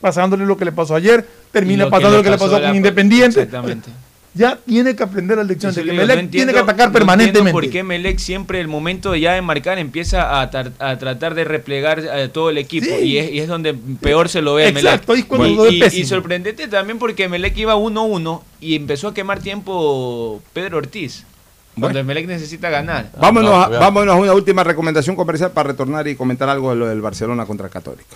pasándole lo que le pasó ayer, termina lo pasando le lo que le pasó la- con Independiente. Exactamente. Ya tiene que aprender la lección de que digo, Melec no tiene que atacar no permanentemente. ¿Por qué Melec siempre el momento de ya de marcar empieza a, tar- a tratar de replegar a todo el equipo? Sí. Y, es, y es donde peor se lo ve a Melec. Exacto, ahí es cuando y, lo ve y- y sorprendente también porque Melec iba 1-1 y empezó a quemar tiempo Pedro Ortiz. Cuando Bueno. el Melec necesita ganar. Vámonos, no, a, vámonos a una última recomendación comercial para retornar y comentar algo de lo del Barcelona contra Católica.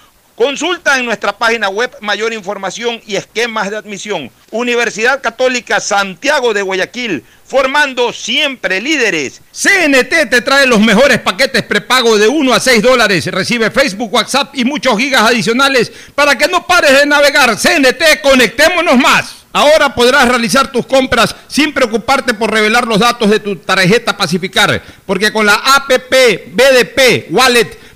Consulta en nuestra página web mayor información y esquemas de admisión. Universidad Católica Santiago de Guayaquil, formando siempre líderes. CNT te trae los mejores paquetes prepago de 1 a 6 dólares. Recibe Facebook, WhatsApp y muchos gigas adicionales para que no pares de navegar. CNT, conectémonos más. Ahora podrás realizar tus compras sin preocuparte por revelar los datos de tu tarjeta Pacificar, porque con la APP BDP Wallet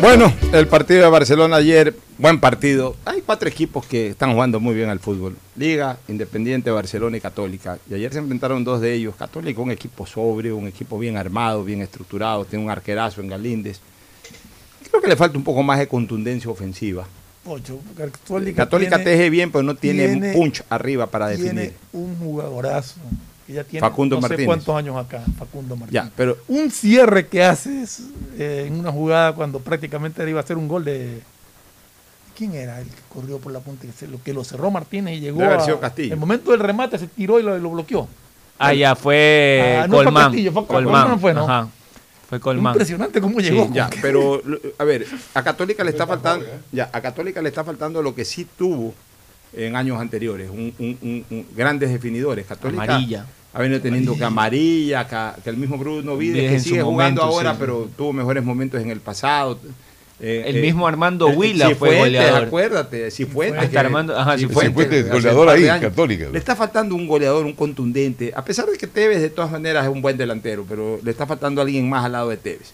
Bueno, el partido de Barcelona ayer, buen partido. Hay cuatro equipos que están jugando muy bien al fútbol. Liga, Independiente, Barcelona y Católica. Y ayer se enfrentaron dos de ellos. Católica, un equipo sobrio, un equipo bien armado, bien estructurado. Tiene un arquerazo en Galíndez. Creo que le falta un poco más de contundencia ofensiva. Ocho, Católica, Católica tiene- teje bien, pero no tiene, tiene- punch arriba para definir. Tiene un jugadorazo. Que ya tiene Facundo no sé Martínez. cuántos años acá, Facundo Martínez. Ya, pero Un cierre que haces eh, en una jugada cuando prácticamente iba a ser un gol de. ¿Quién era el que corrió por la punta? Que, se- lo, que lo cerró Martínez y llegó. A- Castillo. El momento del remate se tiró y lo, lo bloqueó. Ah, ya fue Ah, no fue Colmán. Castillo, fue Colmán, Colmán. no fue, ¿no? Ajá. Fue Colmán. Impresionante cómo Sí, llegó. ya, pero a ver, a Católica le está faltando, ya, a Católica le está faltando lo que sí tuvo en años anteriores, un, un- un- un- grandes definidores. Católica Amarilla. ha venido teniendo que amarilla, que, que el mismo Bruno Vides, que sigue jugando momento, ahora, sí. pero tuvo mejores momentos en el pasado. Eh, El eh, mismo Armando eh, Huila fue goleador. acuérdate, Cifuentes. Hasta que- Armando- ajá, Cifuentes, Cifuentes, goleador ahí, años. Católica. Le está faltando un goleador, un contundente, a pesar de que Tevez de todas maneras es un buen delantero, pero le está faltando alguien más al lado de Tevez.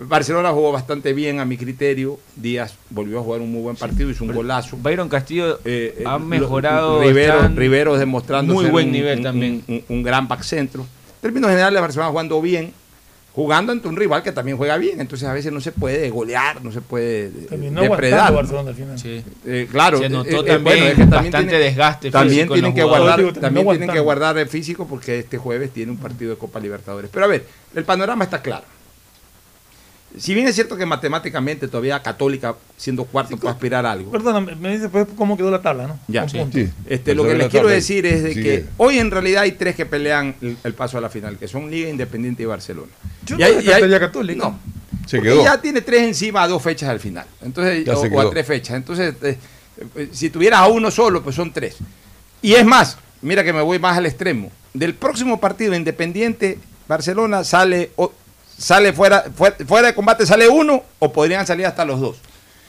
Barcelona jugó bastante bien a mi criterio. Díaz volvió a jugar un muy buen partido, hizo un golazo. Byron Castillo Eh, eh, ha mejorado. Rivero, demostrando Muy buen un- nivel un- también. Un, un gran back centro. En términos generales, Barcelona jugando bien, jugando ante un rival que también juega bien. Entonces a veces no se puede golear, no se puede eh, Terminó depredar. Barcelona al final. Sí. Eh, claro, Se notó eh, también bueno, es que también bastante tienen- desgaste También físico en tienen que jugadores. guardar, Digo, también tienen que guardar el físico porque este jueves tiene un partido de Copa Libertadores. Pero a ver, el panorama está claro. Si bien es cierto que matemáticamente todavía Católica, siendo cuarto, puede aspirar a algo. Perdona, me- dice pues cómo quedó la tabla, ¿no? Ya, sí. Este, lo que les quiero decir es de que hoy en realidad hay tres que pelean el, el paso a la final, que son Liga Independiente y Barcelona. Yo Y no hay- y descartaría hay- Católica. No, Se quedó. ya tiene tres encima a dos fechas al final. Entonces, Ya o, se o a tres fechas. Entonces, eh, eh, si tuvieras a uno solo, pues son tres. Y es más, mira que me voy más al extremo. Del próximo partido Independiente, Barcelona sale, sale fuera, fuera, fuera de combate, sale uno o podrían salir hasta los dos.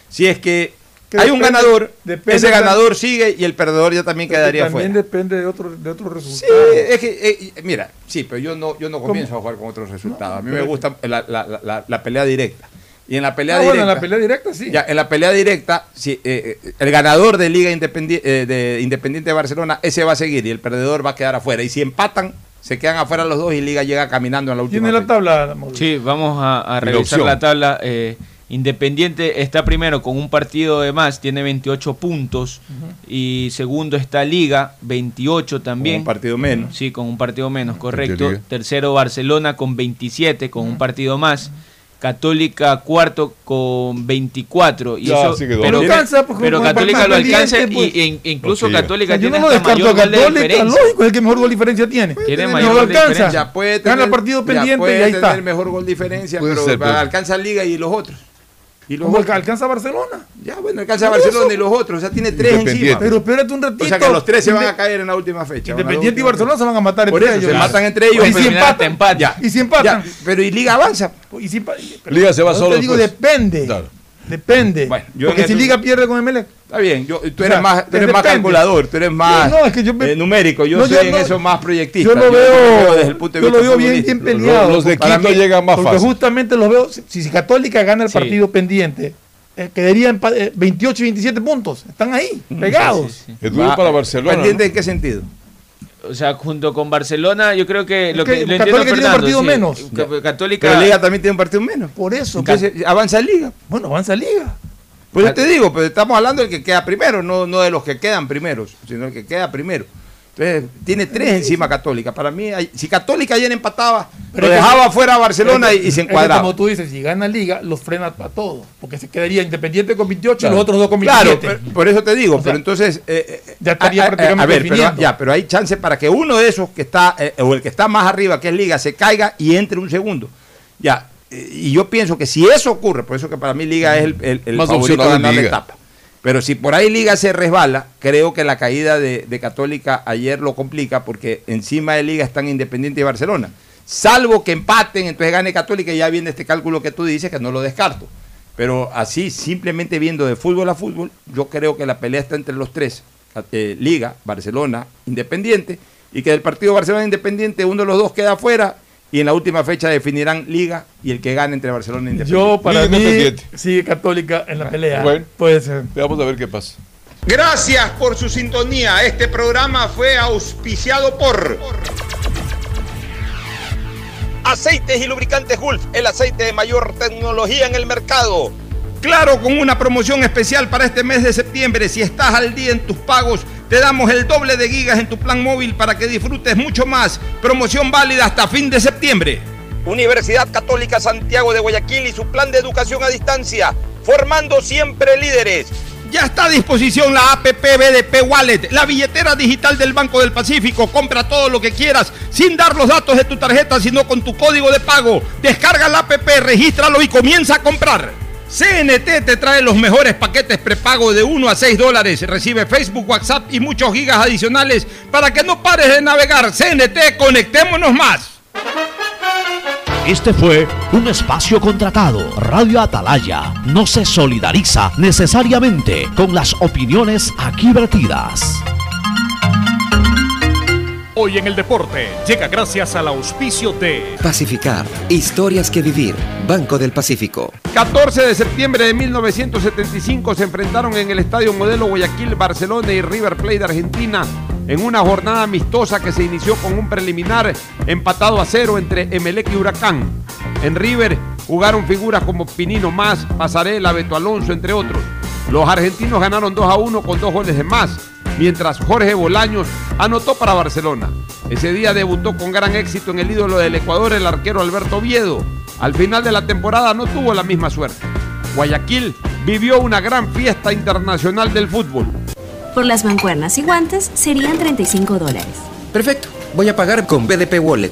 Si es que, Que hay un ganador, depende ese también- ganador sigue y el perdedor ya también quedaría también fuera. depende de otro, de otro Sí, resultado. es que, eh, mira, sí, pero yo no, yo no ¿Cómo? comienzo a jugar con otros resultados. a mí me gusta la- la- la- la pelea directa. Y en la pelea Ah, directa. bueno, en la pelea directa sí. Ya, en la pelea directa, si, eh, el ganador de Liga Independi- eh, de Independiente de Barcelona, ese va a seguir y el perdedor va a quedar afuera. Y si empatan, se quedan afuera los dos y Liga llega caminando en la última. Tiene la tabla, Mauricio. Sí, vamos a, revisar la tabla. eh, Independiente está primero con un partido de más, tiene 28 puntos. Y segundo está Liga, 28 también. Con un partido menos. Sí, con un partido menos, correcto. Tercero Barcelona con 27, con un partido más. Católica cuarto con 24. Y Ya, eso, sí quedó. pero, Pero alcanza, pues, pero Católica lo alcanza pues. y, e incluso Católica O sea, yo tiene no lo hasta descarto mayor gol de Católica, diferencia. lógico, es el que mejor gol diferencia tiene. Mayor lo alcanza. diferencia. Ya puede Gana tener, partido ya pendiente puede y ahí tener está. mejor gol diferencia, Puede pero ser, pero- alcanza Liga y los otros. Y Como otros. alcanza Barcelona. Ya, bueno, alcanza Barcelona eso. y los otros. O sea, tiene tres encima. Pero espérate un ratito. O sea que los tres se van a caer en la última fecha. Independiente y Barcelona se van a matar Por entre eso, ellos. se matan entre ellos. Y si empatan. Ya. Y si empatan. Ya, pero y Liga avanza. Y si Liga se va yo solo Te digo, después. depende. Claro. Depende. Bueno, yo Porque en si eso- Liga pierde con Emelec. Está bien, yo, tú O eres sea, más, tú eres más calculador, tú eres más No, es que yo me- eh, numérico, yo No, soy yo en no- eso más proyectista. Yo lo lo veo, desde el punto de yo lo vista veo bien, bien peleado. Los de Quito mí, llegan más Porque fácil. justamente los veo, si, si Católica gana el Sí. partido pendiente, eh, quedaría empa- eh, 28 y 27 puntos. Están ahí, pegados. Es duro para Barcelona. ¿Pendiente ¿no? en qué sentido? O sea, junto con Barcelona, yo creo que lo que que, lo Católica entiendo, tiene un partido sí. menos. Ca- Católica. Pero Liga también tiene un partido menos. Por eso. Entonces, avanza Liga. Bueno, avanza Liga. Pues yo te digo, pero estamos hablando del que queda primero, no, no de los que quedan primeros, sino el que queda primero. Entonces, tiene tres encima Católica. Para mí, hay- si Católica ayer empataba, Pero lo que- dejaba fuera a Barcelona es que- y, y se encuadraba. como tú dices, si gana Liga, los frena a todos. Porque se quedaría Independiente con 28 Claro. y los otros dos con Claro, 27. pero- por eso te digo, O sea, pero entonces eh, eh, ya estaría a- prácticamente a ver, pero, ya, pero hay chance para que uno de esos que está eh, o el que está más arriba, que es Liga, se caiga y entre un segundo. Ya, eh, y yo pienso que si eso ocurre, por eso que para mí Liga es el, el, el Más favorito a opcionado ganar la etapa. Pero si por ahí Liga se resbala, creo que la caída de, de Católica ayer lo complica porque encima de Liga están Independiente y Barcelona. Salvo que empaten, entonces gane Católica y ya viene este cálculo que tú dices que no lo descarto. Pero así, simplemente viendo de fútbol a fútbol, yo creo que la pelea está entre los tres, eh, Liga, Barcelona, Independiente, y que del partido Barcelona-Independiente uno de los dos queda afuera y en la última fecha definirán Liga y el que gane entre Barcelona e Independiente. Yo, para Liga mí, Independiente. sigue Católica en la pelea. Bueno. Puede ser. Vamos a ver qué pasa. Gracias por su sintonía. Este programa fue auspiciado por Aceites y Lubricantes Gulf, el aceite de mayor tecnología en el mercado. Claro, con una promoción especial para este mes de septiembre. Si estás al día en tus pagos, te damos el doble de gigas en tu plan móvil para que disfrutes mucho más. Promoción válida hasta fin de septiembre. Universidad Católica Santiago de Guayaquil y su plan de educación a distancia, formando siempre líderes. Ya está a disposición la APP BDP Wallet, la billetera digital del Banco del Pacífico. Compra todo lo que quieras sin dar los datos de tu tarjeta, sino con tu código de pago. Descarga la APP, regístralo y comienza a comprar. CNT te trae los mejores paquetes prepago de 1 a 6 dólares. Recibe Facebook, WhatsApp y muchos gigas adicionales para que no pares de navegar. CNT, conectémonos más. Este fue un espacio contratado. Radio Atalaya no se solidariza necesariamente con las opiniones aquí vertidas. Hoy en el deporte llega gracias al auspicio de Pacificar. Historias que vivir. Banco del Pacífico. 14 de septiembre de 1975 se enfrentaron en el Estadio Modelo Guayaquil, Barcelona y River Plate de Argentina en una jornada amistosa que se inició con un preliminar empatado a cero entre Emelec y Huracán. En River jugaron figuras como Pinino Más, Pasarela, Beto Alonso, entre otros. Los argentinos ganaron 2 a 1 con dos goles de más, mientras Jorge Bolaños anotó para Barcelona. Ese día debutó con gran éxito en el ídolo del Ecuador el arquero Alberto Oviedo. Al final de la temporada no tuvo la misma suerte. Guayaquil vivió una gran fiesta internacional del fútbol. Por las mancuernas y guantes serían 35 dólares. Perfecto. Voy a pagar con BDP Wallet.